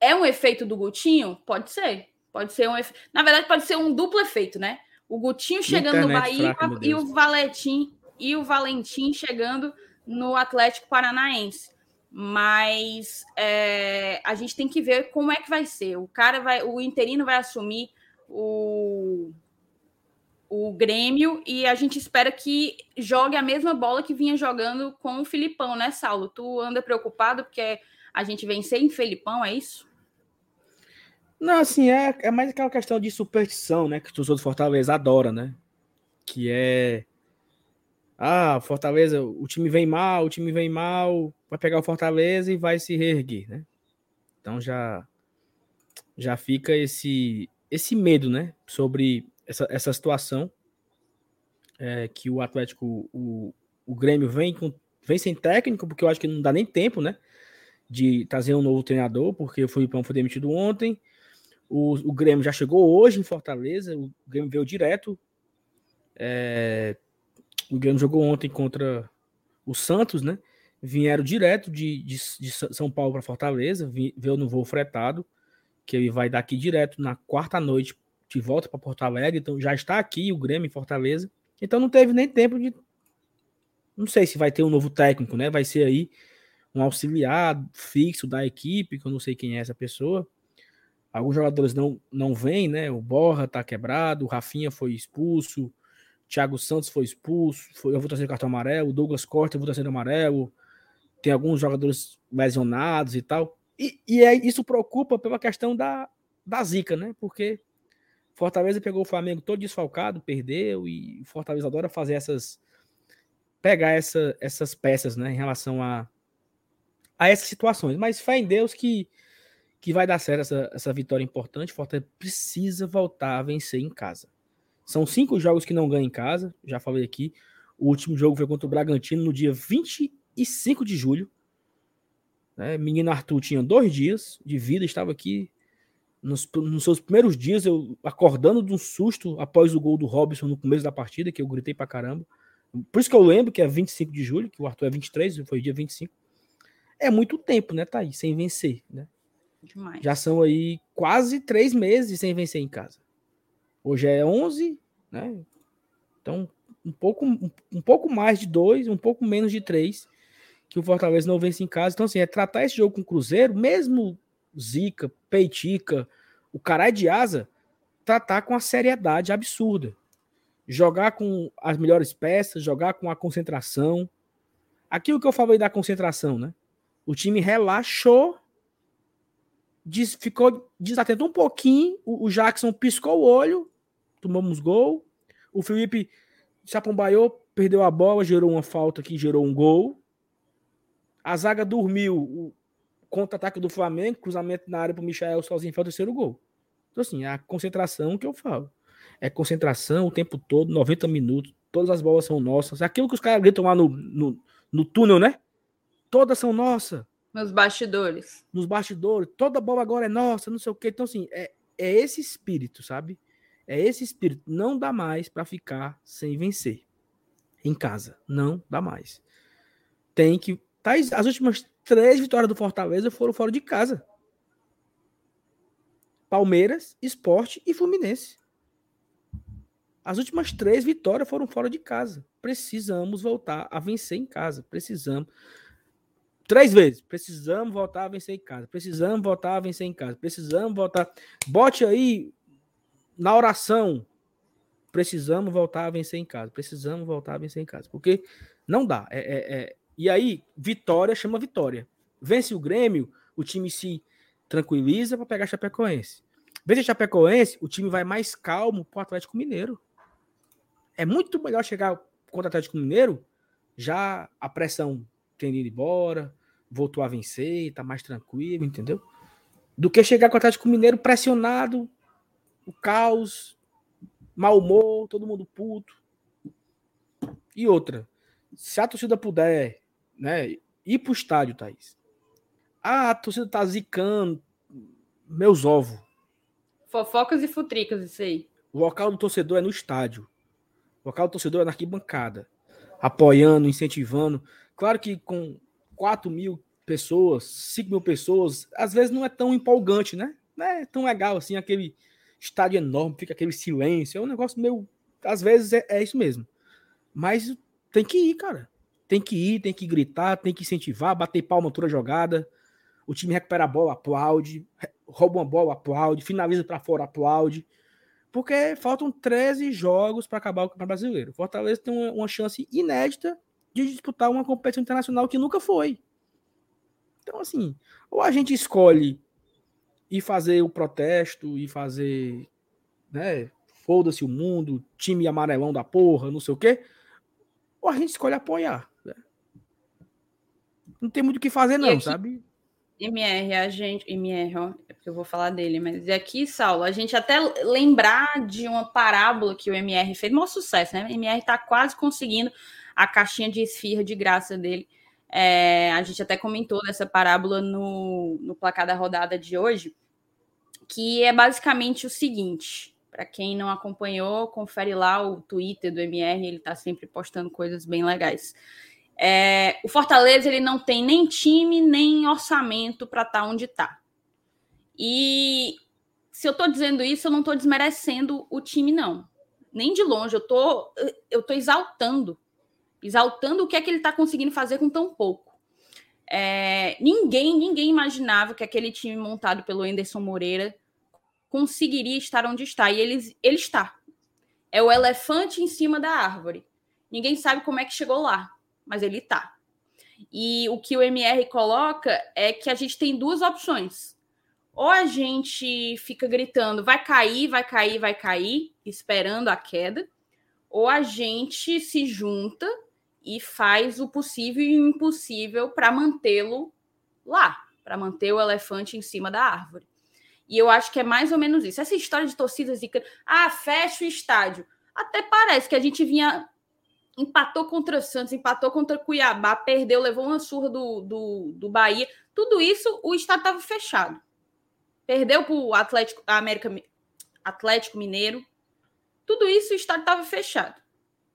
é um efeito do Gutinho? Pode ser. Pode ser um efeito. Na verdade, pode ser um duplo efeito, né? O Gutinho chegando no Bahia fraca, e o Valentim e o Valentim chegando no Atlético Paranaense. Mas é, a gente tem que ver como é que vai ser. O cara vai, o interino vai assumir o o Grêmio e a gente espera que jogue a mesma bola que vinha jogando com o Filipão, né, Saulo? Tu anda preocupado porque a gente vencer em Filipão, é isso? Não, assim, é, é mais aquela questão de superstição, né, que os outros Fortaleza adoram, né? Que é ah, Fortaleza, o time vem mal, o time vem mal, vai pegar o Fortaleza e vai se reerguer, né? Então já já fica esse esse medo, né, sobre essa, essa situação é, que o Atlético, o, o Grêmio vem, com, vem sem técnico, porque eu acho que não dá nem tempo, né? De trazer um novo treinador, porque o Filipão foi demitido ontem. O, o Grêmio já chegou hoje em Fortaleza, o Grêmio veio direto. É, o Grêmio jogou ontem contra o Santos, né? Vieram direto de, de, de São Paulo para Fortaleza, veio no voo fretado, que ele vai daqui direto na quarta noite de volta para Porto Alegre, então já está aqui o Grêmio em Fortaleza. Então não teve nem tempo de. Não sei se vai ter um novo técnico, né? Vai ser aí um auxiliar fixo da equipe, que eu não sei quem é essa pessoa. Alguns jogadores não, não vêm, né? O Borra tá quebrado, o Rafinha foi expulso, Thiago Santos foi expulso, foi, eu vou trazer cartão amarelo, Douglas Costa eu vou trazer amarelo, tem alguns jogadores lesionados e tal. E, e é, isso preocupa pela questão da, da zica, né? Porque Fortaleza pegou o Flamengo todo desfalcado, perdeu, e Fortaleza adora fazer essas. pegar essa, essas peças, né, em relação a, a essas situações. Mas fé em Deus que, que vai dar certo essa, essa vitória importante. Fortaleza precisa voltar a vencer em casa. São cinco jogos que não ganha em casa, já falei aqui. O último jogo foi contra o Bragantino no dia 25 de julho. Né? Menino Arthur tinha dois dias de vida, estava aqui nos, nos, seus primeiros dias, eu acordando de um susto após o gol do Robson no começo da partida, que eu gritei pra caramba. Por isso que eu lembro que é 25 de julho, que o Arthur é 23, foi dia 25. É muito tempo, né, Thaís? Sem vencer, né? Demais. Já são aí quase três meses sem vencer em casa. Hoje é 11, né? Então, um pouco, um, pouco mais de dois, um pouco menos de três que o Fortaleza não vence em casa. Então, assim, é tratar esse jogo com o Cruzeiro, mesmo Zica, Peitica, o caralho de asa, tratar com a seriedade absurda. Jogar com as melhores peças, jogar com a concentração. Aquilo que eu falei da concentração, né? O time relaxou, ficou desatento um pouquinho. O, Jackson piscou o olho, tomamos gol. O Felipe chapombaiou, perdeu a bola, gerou uma falta que gerou um gol. A zaga dormiu contra-ataque do Flamengo, cruzamento na área para o Michael sozinho, foi o terceiro gol. Então, assim, é a concentração que eu falo. É concentração o tempo todo, 90 minutos, todas as bolas são nossas. Aquilo que os caras gritam lá no, no, no túnel, né? Todas são nossas. Nos bastidores. Nos bastidores. Toda bola agora é nossa, não sei o quê. Então, assim, é, é esse espírito, sabe? É esse espírito. Não dá mais para ficar sem vencer. Em casa. Não dá mais. Tem que. Tá, as últimas três vitórias do Fortaleza foram fora de casa. Palmeiras, Esporte e Fluminense. As últimas três vitórias foram fora de casa. Precisamos voltar a vencer em casa. Precisamos. Três vezes. Precisamos voltar a vencer em casa. Precisamos voltar a vencer em casa. Precisamos voltar. Bote aí na oração. Precisamos voltar a vencer em casa. Precisamos voltar a vencer em casa. Porque não dá. É, é, é e aí, vitória chama vitória. Vence o Grêmio, o time se tranquiliza para pegar Chapecoense. Vence a Chapecoense, o time vai mais calmo para o Atlético Mineiro. É muito melhor chegar contra o Atlético Mineiro, já a pressão tendo ido embora, voltou a vencer, está mais tranquilo, entendeu? Do que chegar com o Atlético Mineiro pressionado, o caos, mau humor, todo mundo puto. E outra, se a torcida puder né, ir pro estádio, Thaís. Ah, a torcida tá zicando meus ovos. Fofocas e futricas, isso aí. O local do torcedor é no estádio. O torcedor na arquibancada, apoiando, incentivando. Claro que com 4 mil pessoas, 5 mil pessoas, às vezes não é tão empolgante, né? Não é tão legal assim, aquele estádio enorme, fica aquele silêncio. É um negócio meio. Às vezes é, é isso mesmo. Mas tem que ir, cara. Tem que ir, tem que gritar, tem que incentivar, bater palma toda jogada. O time recupera a bola, aplaude. Rouba uma bola, aplaude. Finaliza para fora, aplaude. Porque faltam 13 jogos para acabar o Campeonato Brasileiro. Fortaleza tem uma, uma chance inédita de disputar uma competição internacional que nunca foi. Então, assim, ou a gente escolhe e fazer o protesto e fazer, né, foda-se o mundo, time amarelão da porra, não sei o quê, ou a gente escolhe apoiar. Né? Não tem muito o que fazer, não, aqui, sabe? MR, a gente. MR, ó, é porque eu vou falar dele, mas aqui, Saulo, a gente até lembrar de uma parábola que o MR fez, maior sucesso, né? O MR tá quase conseguindo a caixinha de esfirra de graça dele. É, a gente até comentou dessa parábola no, no placar da rodada de hoje, que é basicamente o seguinte: para quem não acompanhou, confere lá o Twitter do MR, ele está sempre postando coisas bem legais. É, o Fortaleza ele não tem nem time nem orçamento para estar tá onde está. E se eu estou dizendo isso, eu não estou desmerecendo o time, não. Nem de longe, eu tô, eu tô exaltando. Exaltando o que é que ele está conseguindo fazer com tão pouco. É, ninguém, ninguém imaginava que aquele time montado pelo Anderson Moreira conseguiria estar onde está. E ele, ele está. É o elefante em cima da árvore. Ninguém sabe como é que chegou lá, mas ele está. E o que o MR coloca é que a gente tem duas opções. Ou a gente fica gritando, vai cair, vai cair, vai cair, esperando a queda, ou a gente se junta e faz o possível e o impossível para mantê-lo lá, para manter o elefante em cima da árvore. E eu acho que é mais ou menos isso. Essa história de torcidas zicando, ah, fecha o estádio. Até parece que a gente vinha. Empatou contra o Santos, empatou contra o Cuiabá, perdeu, levou uma surra do, do, do Bahia. Tudo isso, o estádio estava fechado. Perdeu para o Atlético, América, Atlético Mineiro. Tudo isso, o estádio estava fechado.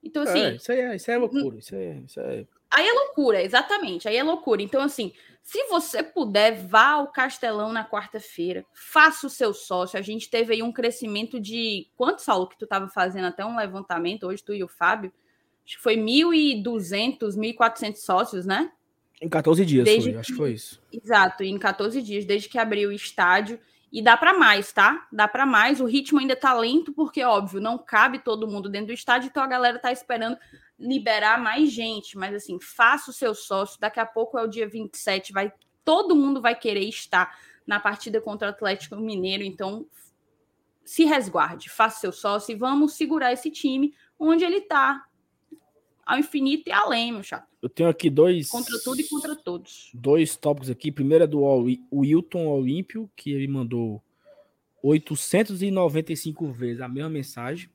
Então, assim. É, isso, aí é, isso é loucura. Isso é, isso é... Aí é loucura, exatamente. Aí é loucura. Então, assim, se você puder, vá ao Castelão na quarta-feira, faça o seu sócio. A gente teve aí um crescimento de. Quanto, Saulo, que tu estava fazendo até um levantamento hoje, tu e o Fábio? Acho que foi 1.200, 1.400 sócios, né? Em 14 dias, foi, acho que foi isso. Exato, em 14 dias, desde que abriu o estádio. E dá para mais, tá? Dá para mais. O ritmo ainda tá lento, porque, óbvio, não cabe todo mundo dentro do estádio, então a galera tá esperando liberar mais gente, mas assim, faça o seu sócio. Daqui a pouco é o dia 27, vai todo mundo vai querer estar na partida contra o Atlético Mineiro, então se resguarde, faça seu sócio e vamos segurar esse time onde ele está. Ao infinito e além, meu chato. Eu tenho aqui dois. Contra tudo e contra todos. Dois tópicos aqui. Primeiro é do Wilton Olímpio, que ele mandou 895 vezes a mesma mensagem.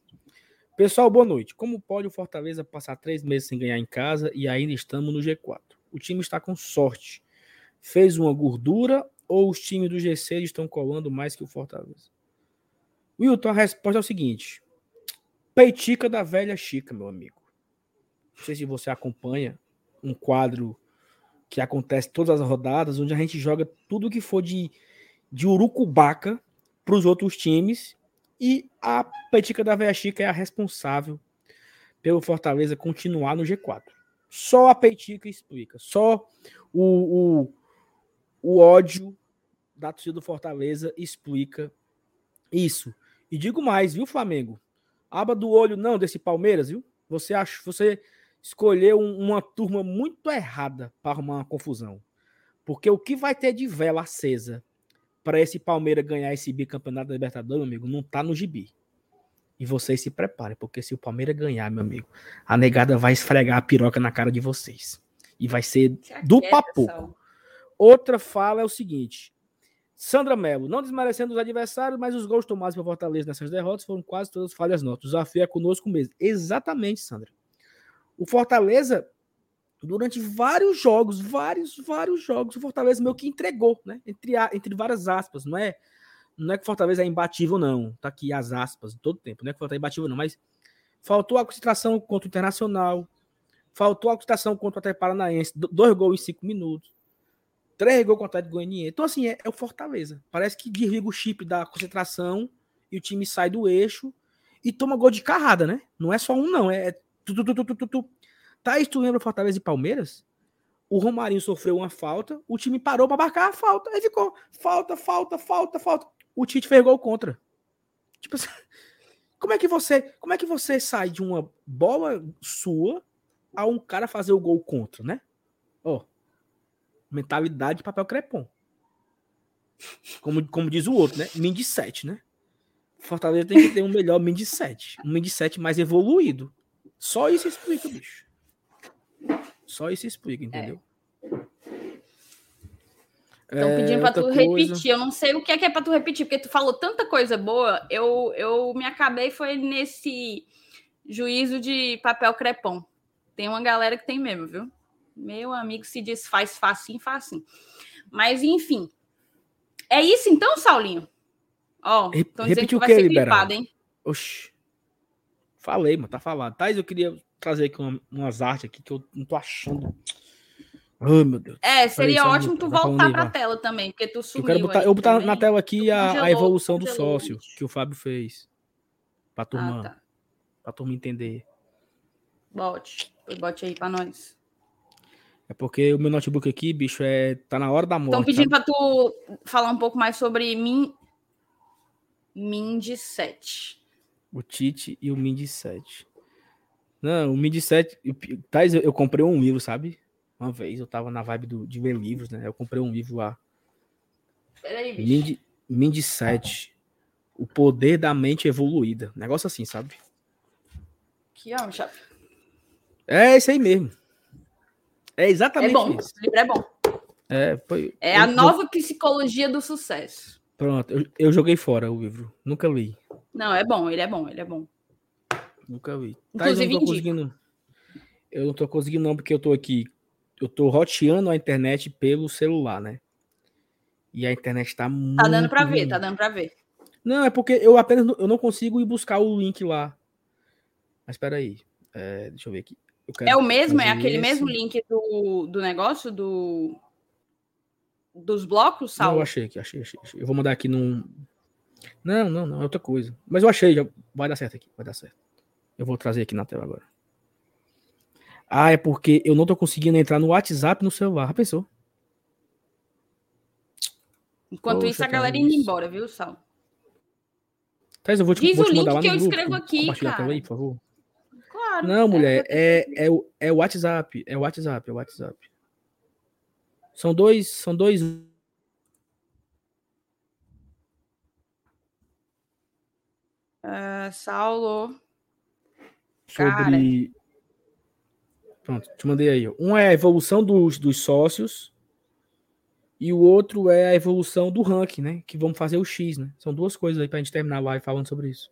Pessoal, boa noite. Como pode o Fortaleza passar três meses sem ganhar em casa e ainda estamos no G4? O time está com sorte. Fez uma gordura ou os times do G6 estão colando mais que o Fortaleza? Wilton, a resposta é o seguinte: Peitica da velha Chica, meu amigo. Não sei se você acompanha um quadro que acontece todas as rodadas, onde a gente joga tudo que for de, de urucubaca para os outros times e a Petica da Veia Chica é a responsável pelo Fortaleza continuar no G4. Só a Petica explica. Só o, o, o ódio da torcida do Fortaleza explica isso. E digo mais, viu, Flamengo? Aba do olho não desse Palmeiras, viu? Você acha, você escolheu uma turma muito errada para arrumar uma confusão. Porque o que vai ter de vela acesa para esse Palmeiras ganhar esse bicampeonato da Libertadores, meu amigo, não tá no gibi. E vocês se preparem, porque se o Palmeiras ganhar, meu amigo, a negada vai esfregar a piroca na cara de vocês. E vai ser do papo. Outra fala é o seguinte: Sandra Melo, não desmerecendo os adversários, mas os gols tomados pelo Fortaleza nessas derrotas foram quase todas falhas notas. O desafio é conosco mesmo. Exatamente, Sandra. O Fortaleza durante vários jogos, vários, vários jogos, o Fortaleza meio que entregou, né? Entre, entre várias aspas, não é? Não é que o Fortaleza é imbatível, não. Tá aqui as aspas todo tempo, não é que o Fortaleza é imbatível, não, mas faltou a concentração contra o Internacional, faltou a concentração contra o Atlético Paranaense, dois gols em cinco minutos, três gols contra o Atlético Goianiense. Então, assim, é, é, o Fortaleza. Parece que desliga o chip da concentração e o time sai do eixo e toma gol de carrada, né? Não é só um, não. É tu, tu, tu, tu, tu, tu. Thaís, tu lembra Fortaleza e Palmeiras? O Romarinho sofreu uma falta, o time parou para marcar a falta, aí ficou falta, falta, falta, falta. O Tite fez gol contra. Tipo assim, como é que você, como é que você sai de uma bola sua a um cara fazer o gol contra, né? Ó, oh, mentalidade de papel crepom. Como, como diz o outro, né? Min de 7, né? Fortaleza tem que ter um melhor Min de 7. Um Min de 7 mais evoluído. Só isso explica, bicho. Só isso explica, entendeu? Estão é, pedindo para tu coisa... repetir. Eu não sei o que é que é para tu repetir, porque tu falou tanta coisa boa. Eu, eu me acabei foi nesse juízo de papel crepom. Tem uma galera que tem mesmo, viu? Meu amigo se desfaz facinho, facinho. Mas, enfim. É isso então, Saulinho? Ó, oh, estão dizendo que vai ser hein? Oxi. Falei, mano, tá falado. Thais, eu queria trazer aqui uma, umas artes aqui que eu não tô achando. Ai, meu Deus. É, seria Peraí, ótimo tu tá voltar pra tela também, porque tu sumiu. Eu quero botar, eu botar na tela aqui a, a, evolução do sócio que o Fábio fez. Pra turma, ah, tá. pra turma entender. Bote. Bote aí pra nós. É porque o meu notebook aqui, bicho, é tá na hora da morte. Estão pedindo para tu falar um pouco mais sobre Min Mind 7. O Tite e o Mind 7. Não, o Mind 7, Tais, eu comprei um livro, sabe? Uma vez eu tava na vibe do, de ver livros, né? Eu comprei um livro lá. Peraí, bicho. Mind, Mind 7. O poder da mente evoluída. Negócio assim, sabe? Que homem, chato. É isso aí mesmo. É exatamente é bom. isso. O livro é bom. É, foi, é a nova psicologia do sucesso. Pronto, eu, eu, joguei fora o livro. Nunca li. Não, é bom, ele é bom, ele é bom. Nunca li. Inclusive, eu não tô conseguindo. Eu não tô conseguindo, não, porque eu tô aqui. Eu tô roteando a internet pelo celular, né? E a internet tá, tá muito. Tá dando pra ruim. ver, tá dando pra ver. Não, é porque eu apenas eu não consigo ir buscar o link lá. Mas espera aí. É, deixa eu ver aqui. é o mesmo? É aquele esse. mesmo link do, do negócio? Do, dos blocos, Sal? Não, eu achei aqui, achei, achei, achei. Eu vou mandar aqui num. Não, não, não, é outra coisa. Mas eu achei, já vai dar certo aqui, vai dar certo. Eu vou trazer aqui na tela agora. Ah, é porque eu não tô conseguindo entrar no WhatsApp no celular. Já pensou? Enquanto Poxa, isso, a galera indo embora, viu, Sal? Thais, eu vou te, Diz vou te o link que eu grupo. escrevo aqui, cara. a tela aí, por favor. Claro. Não, mulher, é, é, é o WhatsApp. É o WhatsApp, é o WhatsApp. São dois, são dois. Uh, Saulo. Sobre. Cara. Pronto, te mandei aí. Um é a evolução dos, dos sócios e o outro é a evolução do ranking, né? Que vamos fazer o X, né? São duas coisas aí para a gente terminar a live falando sobre isso.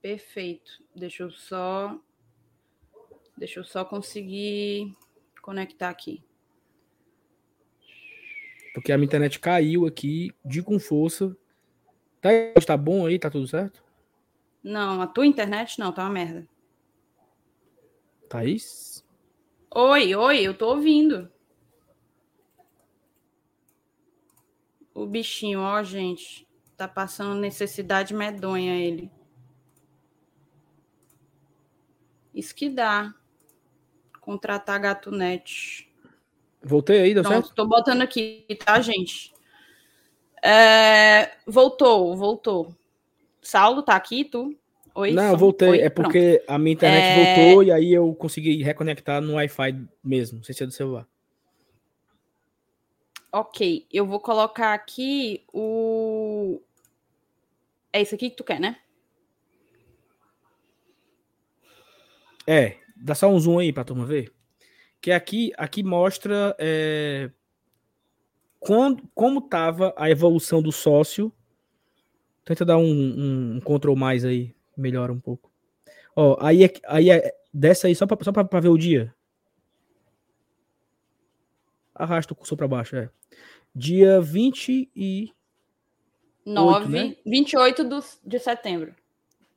Perfeito. Deixa eu só. Deixa eu só conseguir conectar aqui. Porque a minha internet caiu aqui, de com força. Tá, tá bom aí? Tá tudo certo? Não, a tua internet não, tá uma merda. Thaís? Oi, oi, eu tô ouvindo. O bichinho, ó, gente. Tá passando necessidade medonha ele. Isso que dá. Contratar gato net. Voltei aí, deu Pronto, certo? Tô botando aqui, tá, gente? É, voltou, voltou. Saulo, tá aqui, tu? Oi? Não, voltei. Oi? É porque Pronto. a minha internet é... voltou e aí eu consegui reconectar no Wi-Fi mesmo, não sei se é do celular. Ok, eu vou colocar aqui o. É isso aqui que tu quer, né? É, dá só um zoom aí pra turma ver que aqui, aqui mostra é, quando, como estava a evolução do sócio. Tenta dar um, um, um control mais aí, melhora um pouco. Ó, aí, é, aí é, desce aí só para só pra ver o dia. Arrasta o cursor para baixo, é. Dia 20 e... 9, né? 28 do, de setembro.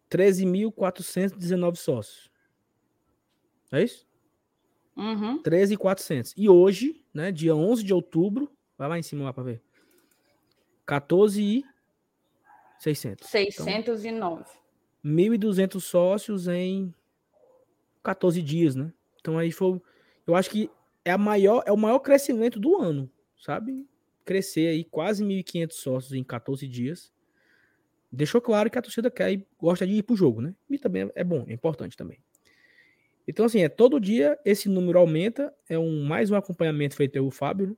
13.419 sócios. É isso? Uhum. 13.400. E hoje, né, dia 11 de outubro, vai lá em cima lá para ver. 14.600. 609. Então, 1.200 sócios em 14 dias, né? Então aí foi, eu acho que é a maior, é o maior crescimento do ano, sabe? Crescer aí quase 1.500 sócios em 14 dias. Deixou claro que a torcida quer e gosta de ir pro jogo, né? E também é bom, é importante também. Então, assim, é todo dia esse número aumenta. É um mais um acompanhamento feito pelo Fábio, né?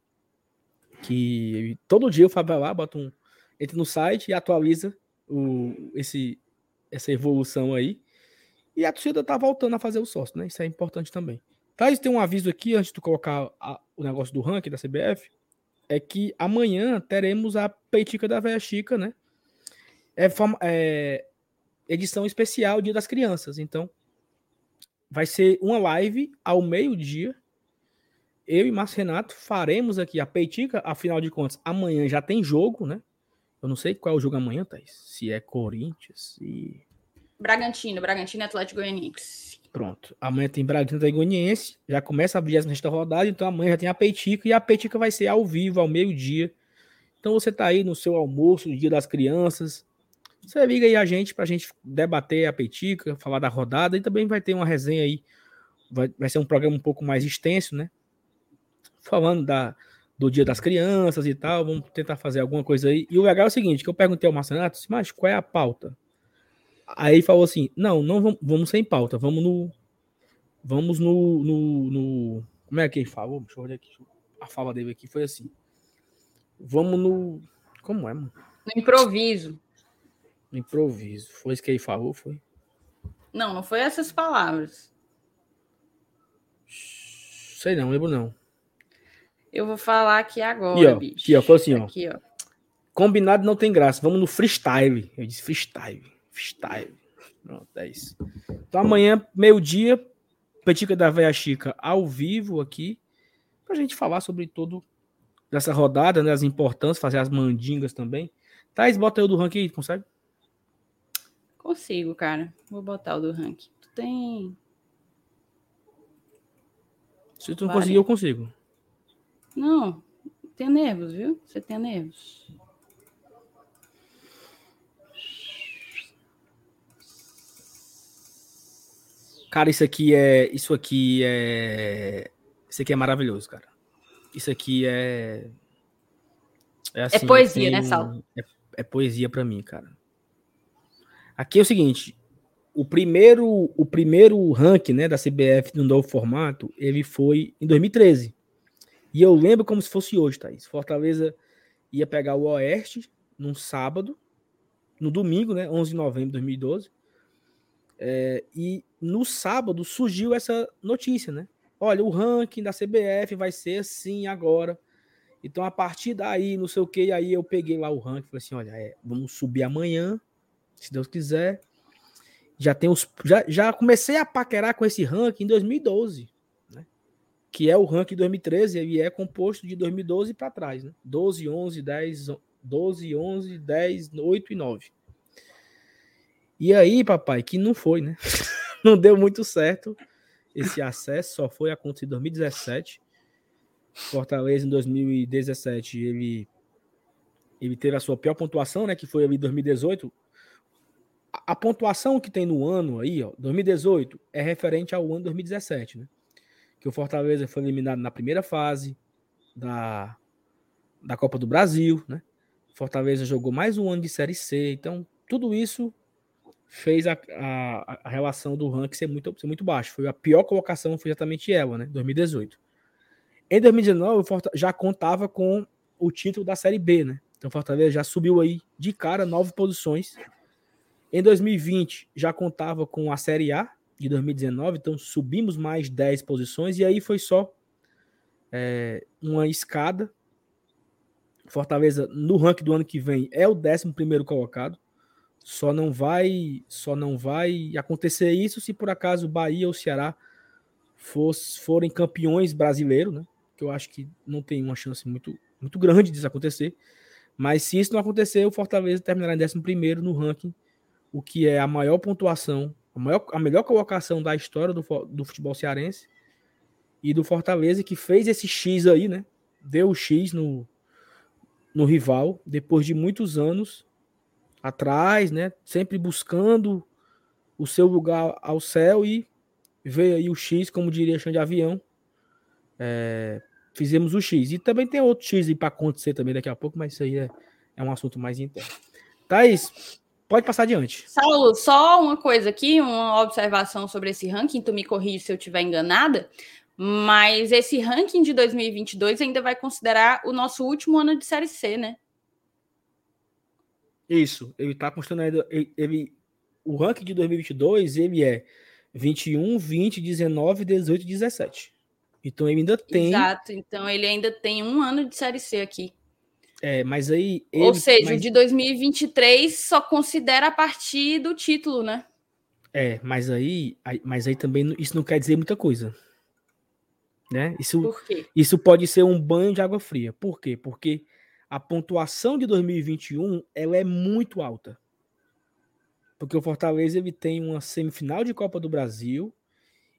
Que todo dia o Fábio vai lá, bota um. Entra no site e atualiza o, esse, essa evolução aí. E a torcida tá voltando a fazer o sócio, né? Isso é importante também. Thaís, tem um aviso aqui, antes de colocar a, o negócio do ranking da CBF, é que amanhã teremos a Peitica da Véia Chica, né? É, é, edição especial Dia das Crianças. Então, vai ser uma live ao meio-dia. Eu e Márcio Renato faremos aqui a Peitica. Afinal de contas, amanhã já tem jogo, né? Eu não sei qual é o jogo amanhã, Thaís. Se é Corinthians, e Bragantino, Bragantino Atlético Goianiense. Pronto. Amanhã tem Bragantino e Goianiense. Já começa a 26 rodada, então amanhã já tem a Peitica e a Peitica vai ser ao vivo, ao meio-dia. Então você tá aí no seu almoço, no dia das crianças. Você liga aí a gente pra gente debater a Peitica, falar da rodada e também vai ter uma resenha aí. Vai, vai ser um programa um pouco mais extenso, né? Falando da, do dia das crianças e tal. Vamos tentar fazer alguma coisa aí. E o legal é o seguinte, que eu perguntei ao Marcenato, mas qual é a pauta? Aí falou assim: não, não vamos, vamos sem pauta, vamos no. Vamos no. no, no como é que ele falou? Deixa eu olhar aqui. A fala dele aqui foi assim. Vamos no. Como é, mano? No improviso. No improviso. Foi isso que ele falou? Foi? Não, não foi essas palavras. Sei não, lembro não. Eu vou falar aqui agora, aqui, ó, bicho. Aqui, ó, foi assim, aqui, ó. ó. Combinado não tem graça. Vamos no freestyle. Eu disse freestyle. Freestyle. Pronto, é isso. Então amanhã, meio-dia, Petica da Veia Chica ao vivo aqui, pra gente falar sobre todo dessa rodada, né? As importâncias, fazer as mandingas também. Thais, bota aí o do ranking aí, consegue? Consigo, cara. Vou botar o do ranking. Tu tem. Se tu não conseguir, eu consigo. Não, tem nervos, viu? Você tem nervos. Cara, isso aqui é. Isso aqui é. Isso aqui é maravilhoso, cara. Isso aqui é. É, assim, é poesia, né, Sal? É, é poesia para mim, cara. Aqui é o seguinte: o primeiro, o primeiro ranking né, da CBF no novo formato, ele foi em 2013. E eu lembro como se fosse hoje, Thaís. Fortaleza ia pegar o Oeste num sábado, no domingo, né, 11 de novembro de 2012. É, e no sábado surgiu essa notícia, né? Olha, o ranking da CBF vai ser assim agora. Então, a partir daí, não sei o que, aí eu peguei lá o ranking, falei assim: olha, é, vamos subir amanhã, se Deus quiser. Já tem os. Já, já comecei a paquerar com esse ranking em 2012, né? Que é o ranking 2013, e é composto de 2012 para trás, né? 12, 11, 10, 12, 11, 10, 8 e 9. E aí, papai, que não foi, né? não deu muito certo esse acesso, só foi acontecer em 2017. Fortaleza em 2017, ele ele teve a sua pior pontuação, né, que foi ali em 2018. A, a pontuação que tem no ano aí, ó, 2018 é referente ao ano 2017, né? Que o Fortaleza foi eliminado na primeira fase da da Copa do Brasil, né? Fortaleza jogou mais um ano de Série C, então tudo isso fez a, a, a, relação do ranking ser muito, ser muito baixo. Foi a pior colocação, foi exatamente ela, né? 2018. Em 2019, o Fortaleza já contava com o título da Série B, né? Então Fortaleza já subiu aí de cara nove posições. Em 2020 já contava com a Série A de 2019, então subimos mais 10 posições e aí foi só é, uma escada. Fortaleza no ranking do ano que vem é o 11 primeiro colocado. Só não vai, só não vai acontecer isso se por acaso Bahia ou Ceará fosse, forem campeões brasileiros, né? Que eu acho que não tem uma chance muito, muito grande disso acontecer. Mas se isso não acontecer, o Fortaleza terminará em 11 no ranking o que é a maior pontuação, a, maior, a melhor colocação da história do, do futebol cearense e do Fortaleza, que fez esse X aí, né? Deu o X no, no rival, depois de muitos anos atrás, né? Sempre buscando o seu lugar ao céu e veio aí o X, como diria Xande Avião. É, fizemos o X. E também tem outro X para acontecer também daqui a pouco, mas isso aí é, é um assunto mais interno. Thaís, pode passar adiante. Saulo, só uma coisa aqui, uma observação sobre esse ranking, tu me corrige se eu estiver enganada, mas esse ranking de 2022 ainda vai considerar o nosso último ano de Série C, né? Isso, ele está considerando ele, ele, o ranking de 2022, ele é 21, 20, 19, 18 e 17. Então ele ainda tem. Exato, então ele ainda tem um ano de Série C aqui. É, mas aí. Ele, Ou seja, mas... de 2023 só considera a partir do título, né? É, mas aí, mas aí também isso não quer dizer muita coisa. Né? Isso, Por quê? isso pode ser um banho de água fria. Por quê? Porque a pontuação de 2021 ela é muito alta. Porque o Fortaleza ele tem uma semifinal de Copa do Brasil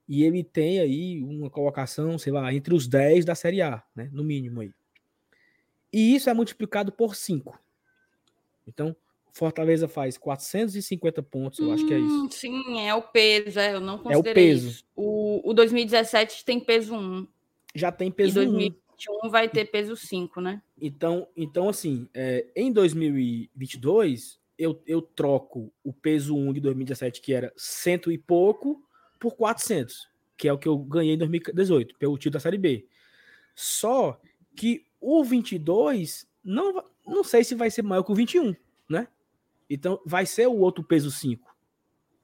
e ele tem aí uma colocação, sei lá, entre os 10 da Série A, né? No mínimo aí. E isso é multiplicado por 5. Então, Fortaleza faz 450 pontos, eu acho que é isso. Hum, sim, é o peso, é, eu não considerei é o peso. Isso. O, o 2017 tem peso 1. Já tem peso e 2021 1. vai ter peso 5, né? Então, então assim, é, em 2022, eu, eu troco o peso 1 de 2017, que era cento e pouco, por 400, que é o que eu ganhei em 2018, pelo título da Série B. Só que o 22, não, não sei se vai ser maior que o 21, né? Então, vai ser o outro peso 5.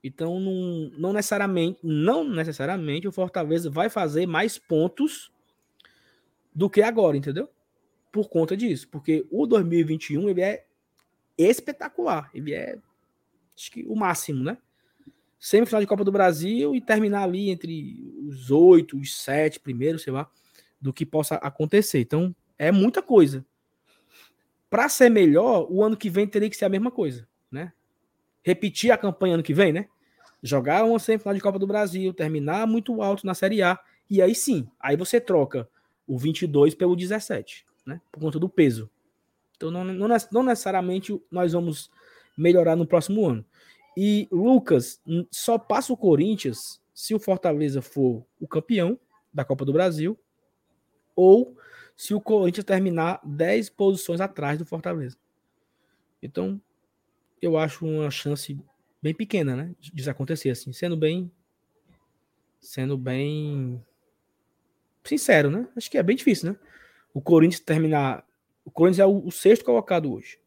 Então, não, não necessariamente, não necessariamente o Fortaleza vai fazer mais pontos do que agora, entendeu? Por conta disso, porque o 2021 ele é espetacular, ele é acho que o máximo, né? Semifinal de Copa do Brasil e terminar ali entre os oito, os sete primeiros, sei lá, do que possa acontecer. Então, é muita coisa. Para ser melhor, o ano que vem teria que ser a mesma coisa né? Repetir a campanha ano que vem, né? Jogar uma semifinal de Copa do Brasil, terminar muito alto na Série A, e aí sim, aí você troca o 22 pelo 17, né? Por conta do peso. Então não, não, não necessariamente nós vamos melhorar no próximo ano. E Lucas, só passa o Corinthians se o Fortaleza for o campeão da Copa do Brasil ou se o Corinthians terminar 10 posições atrás do Fortaleza. Então, eu acho uma chance bem pequena, né? De isso acontecer, assim, sendo bem. Sendo bem. Sincero, né? Acho que é bem difícil, né? O Corinthians terminar. O Corinthians é o, o sexto colocado hoje.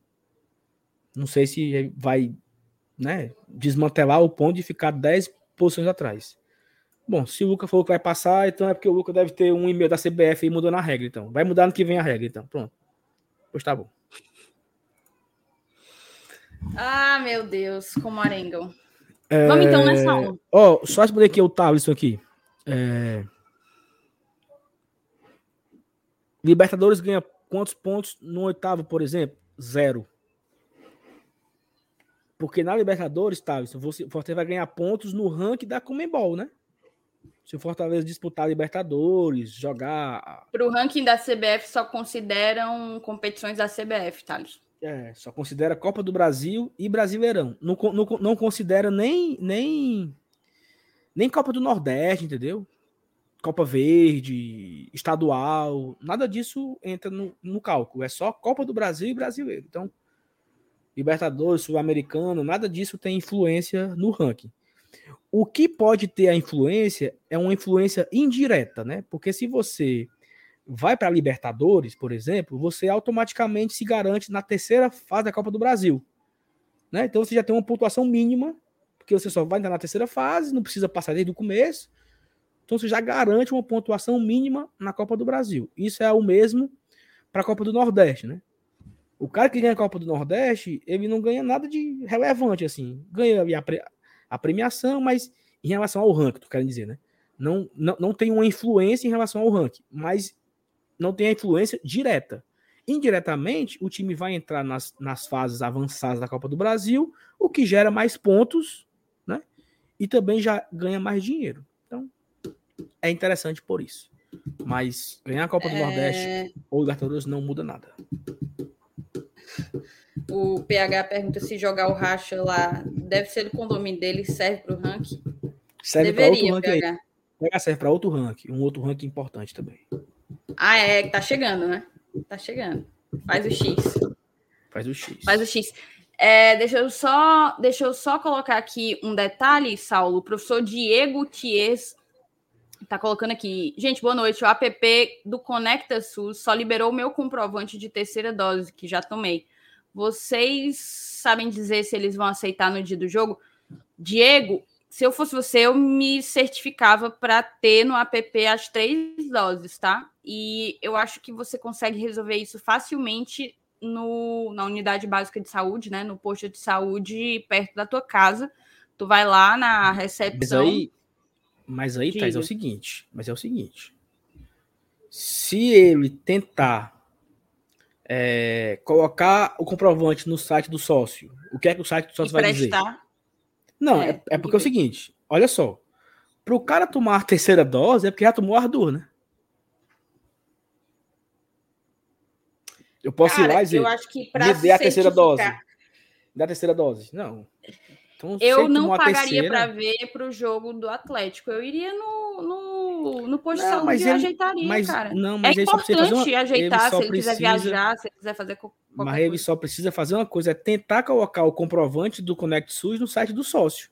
Não sei se vai né, desmantelar o ponto de ficar 10 posições atrás. Bom, se o Lucas falou que vai passar, então é porque o Lucas deve ter um e-mail da CBF e mudou na regra, então. Vai mudar no que vem a regra, então. Pronto. Pois tá bom. Ah, meu Deus, como arengam. É... Vamos então nessa um. Ó, oh, só responder aqui o Thaleson aqui. É... Libertadores ganha quantos pontos no oitavo, por exemplo? Zero. Porque na Libertadores, Thaleson, você, você vai ganhar pontos no ranking da Comembol, né? Se o Fortaleza disputar Libertadores, jogar. Para o ranking da CBF só consideram competições da CBF, Thales. É, só considera Copa do Brasil e Brasileirão. Não, não, não considera nem, nem, nem Copa do Nordeste, entendeu? Copa Verde, estadual, nada disso entra no, no cálculo. É só Copa do Brasil e Brasileiro. Então, Libertadores, Sul-Americano, nada disso tem influência no ranking. O que pode ter a influência é uma influência indireta, né? Porque se você vai para a Libertadores, por exemplo, você automaticamente se garante na terceira fase da Copa do Brasil. Né? Então você já tem uma pontuação mínima, porque você só vai entrar na terceira fase, não precisa passar desde o começo. Então você já garante uma pontuação mínima na Copa do Brasil. Isso é o mesmo para a Copa do Nordeste, né? O cara que ganha a Copa do Nordeste, ele não ganha nada de relevante assim. Ganha a, pre a premiação, mas em relação ao ranking, tu quer dizer, né? Não, não, não tem uma influência em relação ao ranking, mas não tem a influência direta. indiretamente, o time vai entrar nas, nas fases avançadas da Copa do Brasil, o que gera mais pontos, né? E também já ganha mais dinheiro. Então, é interessante por isso. Mas ganhar a Copa do é... Nordeste ou Libertadores não muda nada. O PH pergunta se jogar o racha lá deve ser do condomínio dele, serve para o ranking. Serve para outro ranking PH. aí. Serve para outro ranking, um outro ranking importante também. Ah, é, tá chegando, né? Tá chegando. Faz o X. Faz o X. Faz o X. É, deixa, eu só, deixa eu só colocar aqui um detalhe, Saulo. O professor Diego Ties tá colocando aqui. Gente, boa noite. O app do Conecta SUS só liberou o meu comprovante de terceira dose, que já tomei. Vocês sabem dizer se eles vão aceitar no dia do jogo? Diego, se eu fosse você, eu me certificava para ter no app as três doses, tá? E eu acho que você consegue resolver isso facilmente no, na unidade básica de saúde, né? No posto de saúde perto da tua casa. Tu vai lá na recepção. Mas aí, mas aí Thais, é o seguinte. Mas é o seguinte. Se ele tentar é, colocar o comprovante no site do sócio, o que é que o site do sócio vai dizer? Não, é, é, é porque é o seguinte, olha só. Para o cara tomar a terceira dose, é porque já tomou a Ardur, né? Eu posso cara, ir lá e dizer, eu acho que me dê a terceira dose. Dá a terceira dose. Não. Então, eu não pagaria para ver para o jogo do Atlético. Eu iria no, no, no posto não, de saúde e ele, ajeitaria, mas, cara. Não, mas é importante uma, ajeitar se ele precisa, quiser viajar, se ele quiser fazer Mas coisa. ele só precisa fazer uma coisa, é tentar colocar o comprovante do Connect SUS no site do sócio.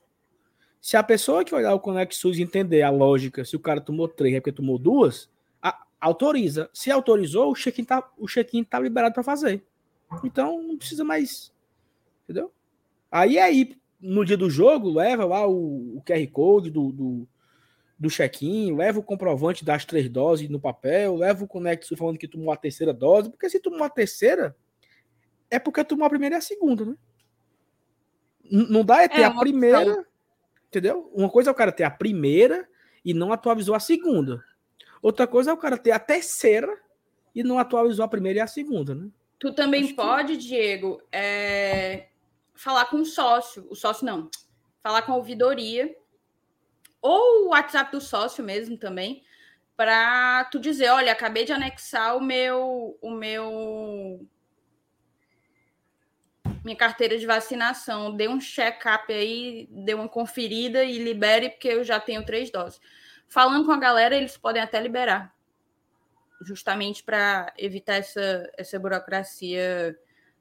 Se a pessoa que olhar o Connect SUS entender a lógica, se o cara tomou três é porque tomou duas, a, autoriza. Se autorizou, o check-in tá, o check-in tá liberado para fazer. Então não precisa mais. Entendeu? Aí aí, no dia do jogo, leva lá o, o QR Code do, do, do check-in, leva o comprovante das três doses no papel, leva o SUS falando que tomou a terceira dose, porque se tomou a terceira, é porque tomou a primeira e a segunda, né? não dá é ter é a primeira. Opção Entendeu? Uma coisa é o cara ter a primeira e não atualizou a segunda. Outra coisa é o cara ter a terceira e não atualizou a primeira e a segunda, né? Tu também Acho pode, que... Diego, é... falar com o sócio. O sócio não. Falar com a ouvidoria. Ou o WhatsApp do sócio mesmo também. Para tu dizer, olha, acabei de anexar o meu, o meu minha carteira de vacinação, dê um check-up aí, dê uma conferida e libere, porque eu já tenho três doses. Falando com a galera, eles podem até liberar, justamente para evitar essa, essa burocracia.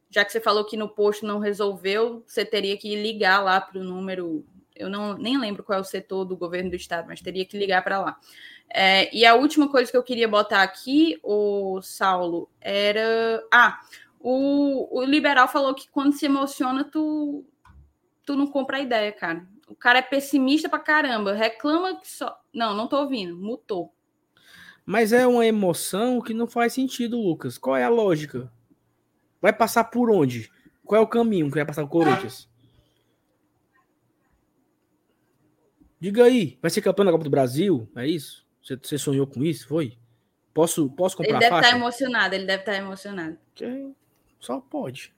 Já que você falou que no posto não resolveu, você teria que ligar lá para o número. Eu não nem lembro qual é o setor do governo do estado, mas teria que ligar para lá. É, e a última coisa que eu queria botar aqui, o Saulo, era. Ah, o, o liberal falou que quando se emociona, tu, tu não compra a ideia, cara. O cara é pessimista pra caramba, reclama que só. Não, não tô ouvindo, mutou. Mas é uma emoção que não faz sentido, Lucas. Qual é a lógica? Vai passar por onde? Qual é o caminho que vai passar o Corinthians? Diga aí, vai ser campeão da Copa do Brasil? É isso? Você, você sonhou com isso? Foi? Posso, posso comprar Ele deve estar tá emocionado, ele deve estar tá emocionado. Só pode.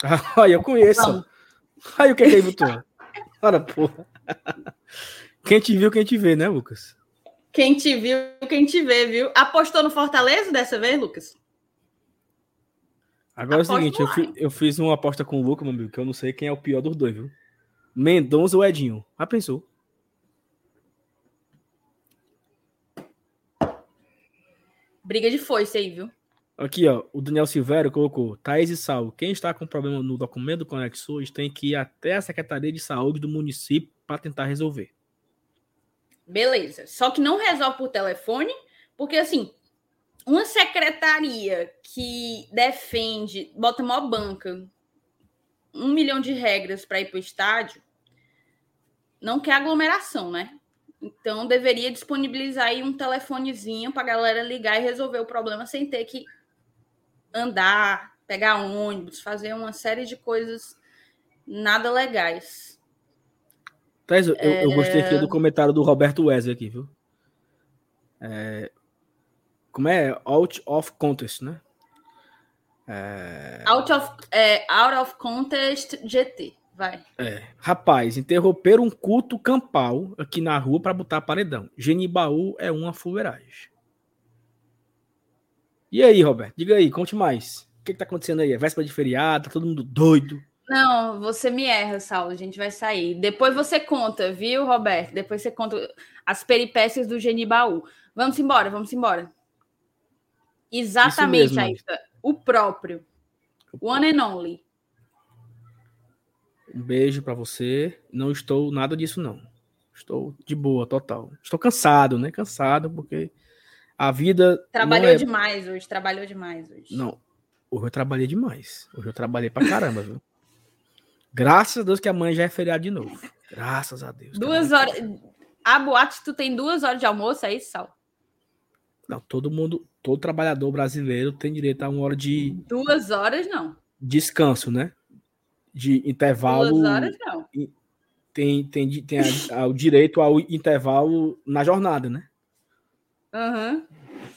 Ah, eu conheço. Aí o que é que aí botou? Ora, porra. Quem te viu, quem te vê, né, Lucas? Quem te viu, quem te vê, viu? Apostou no Fortaleza dessa vez, Lucas? Agora é o seguinte, eu, fi, eu, fiz uma aposta com o Lucas, meu amigo, que eu não sei quem é o pior dos dois, viu? Mendonça ou Edinho? Ah, pensou? Briga de foice aí, viu? Aqui, ó, o Daniel Silvério colocou: Thaís e Sal, quem está com problema no documento do Conexões tem que ir até a Secretaria de Saúde do município para tentar resolver. Beleza. Só que não resolve por telefone, porque assim, uma secretaria que defende, bota uma banca, um milhão de regras para ir para o estádio, não quer aglomeração, né? Então deveria disponibilizar aí um telefonezinho para a galera ligar e resolver o problema sem ter que andar, pegar ônibus, fazer uma série de coisas nada legais. Thais, eu, é... eu, gostei aqui do comentário do Roberto Wesley aqui, viu? É... Como é? Out of contest, né? É... Out, of, é, out of Contest GT. Vai. É. Rapaz, interromper um culto campal aqui na rua para botar paredão. Genibaú é uma fuleiragem. E aí, Roberto? Diga aí, conte mais. O que, tá acontecendo aí? É véspera de feriado, tá todo mundo doido. Não, você me erra, Saulo. A gente vai sair. Depois você conta, viu, Roberto? Depois você conta as peripécias do Genibaú. Vamos embora, vamos embora. Exatamente, Aita. O próprio. One and only. Um beijo para você. Não estou nada disso, não. Estou de boa, total. Estou cansado, né? Cansado, porque a vida. Trabalhou é... demais hoje, trabalhou demais hoje. Não. Hoje eu trabalhei demais. Hoje eu trabalhei pra caramba, viu? Graças a Deus que amanhã já é feriado de novo. Graças a Deus. Duas horas. A boate, tu tem duas horas de almoço, é isso, Sal? Não, todo mundo, todo trabalhador brasileiro tem direito a uma hora de. Duas horas, não. Descanso, né? De intervalo. Duas horas, não. Tem, tem, tem a, a, o direito ao intervalo na jornada, né? Uhum.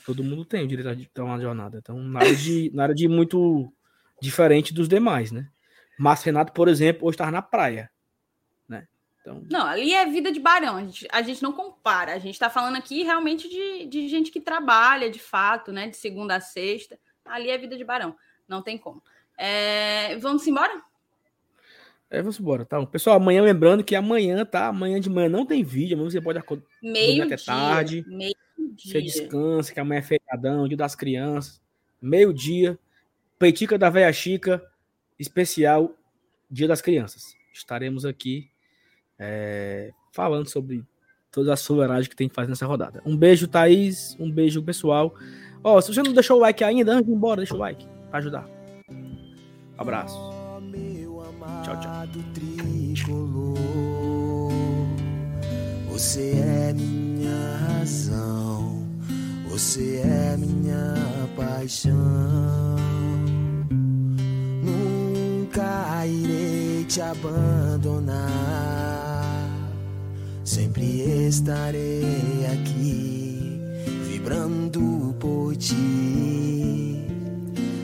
Todo mundo tem o direito a estar na jornada. Então, nada de, nada de muito diferente dos demais, né? Mas Renato, por exemplo, hoje estava na praia. Então... Não, ali é vida de barão. A gente, a gente não compara. A gente está falando aqui realmente de, de gente que trabalha de fato, né? De segunda a sexta. Ali é vida de barão. Não tem como. É... Vamos embora? É, vamos embora, tá? Pessoal, amanhã, lembrando que amanhã, tá? Amanhã de manhã não tem vídeo, amanhã você pode acordar até tarde. Meio dia. Você descansa, que amanhã é feriadão, dia das crianças. Meio-dia, Peitica da Veia Chica, especial Dia das Crianças. Estaremos aqui é, falando sobre todas as fuleiragens que tem que fazer nessa rodada. Um beijo, Thaís. Um beijo, pessoal. Ó, oh, se você não deixou o like ainda, antes de ir embora, deixa o like para ajudar. Abraço. Tchau, tchau. Você é minha razão, você é minha paixão. Nunca irei te abandonar, sempre estarei aqui, vibrando por ti.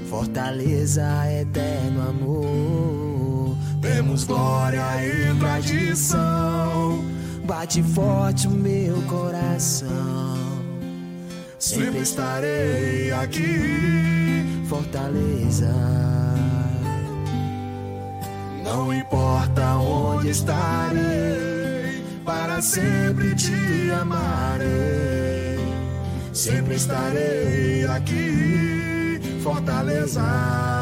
Fortaleza, eterno amor, temos glória e tradição Bate forte o meu coração. Sempre estarei aqui, Fortaleza. Não importa onde estarei, para sempre te amarei. Sempre estarei aqui, Fortaleza.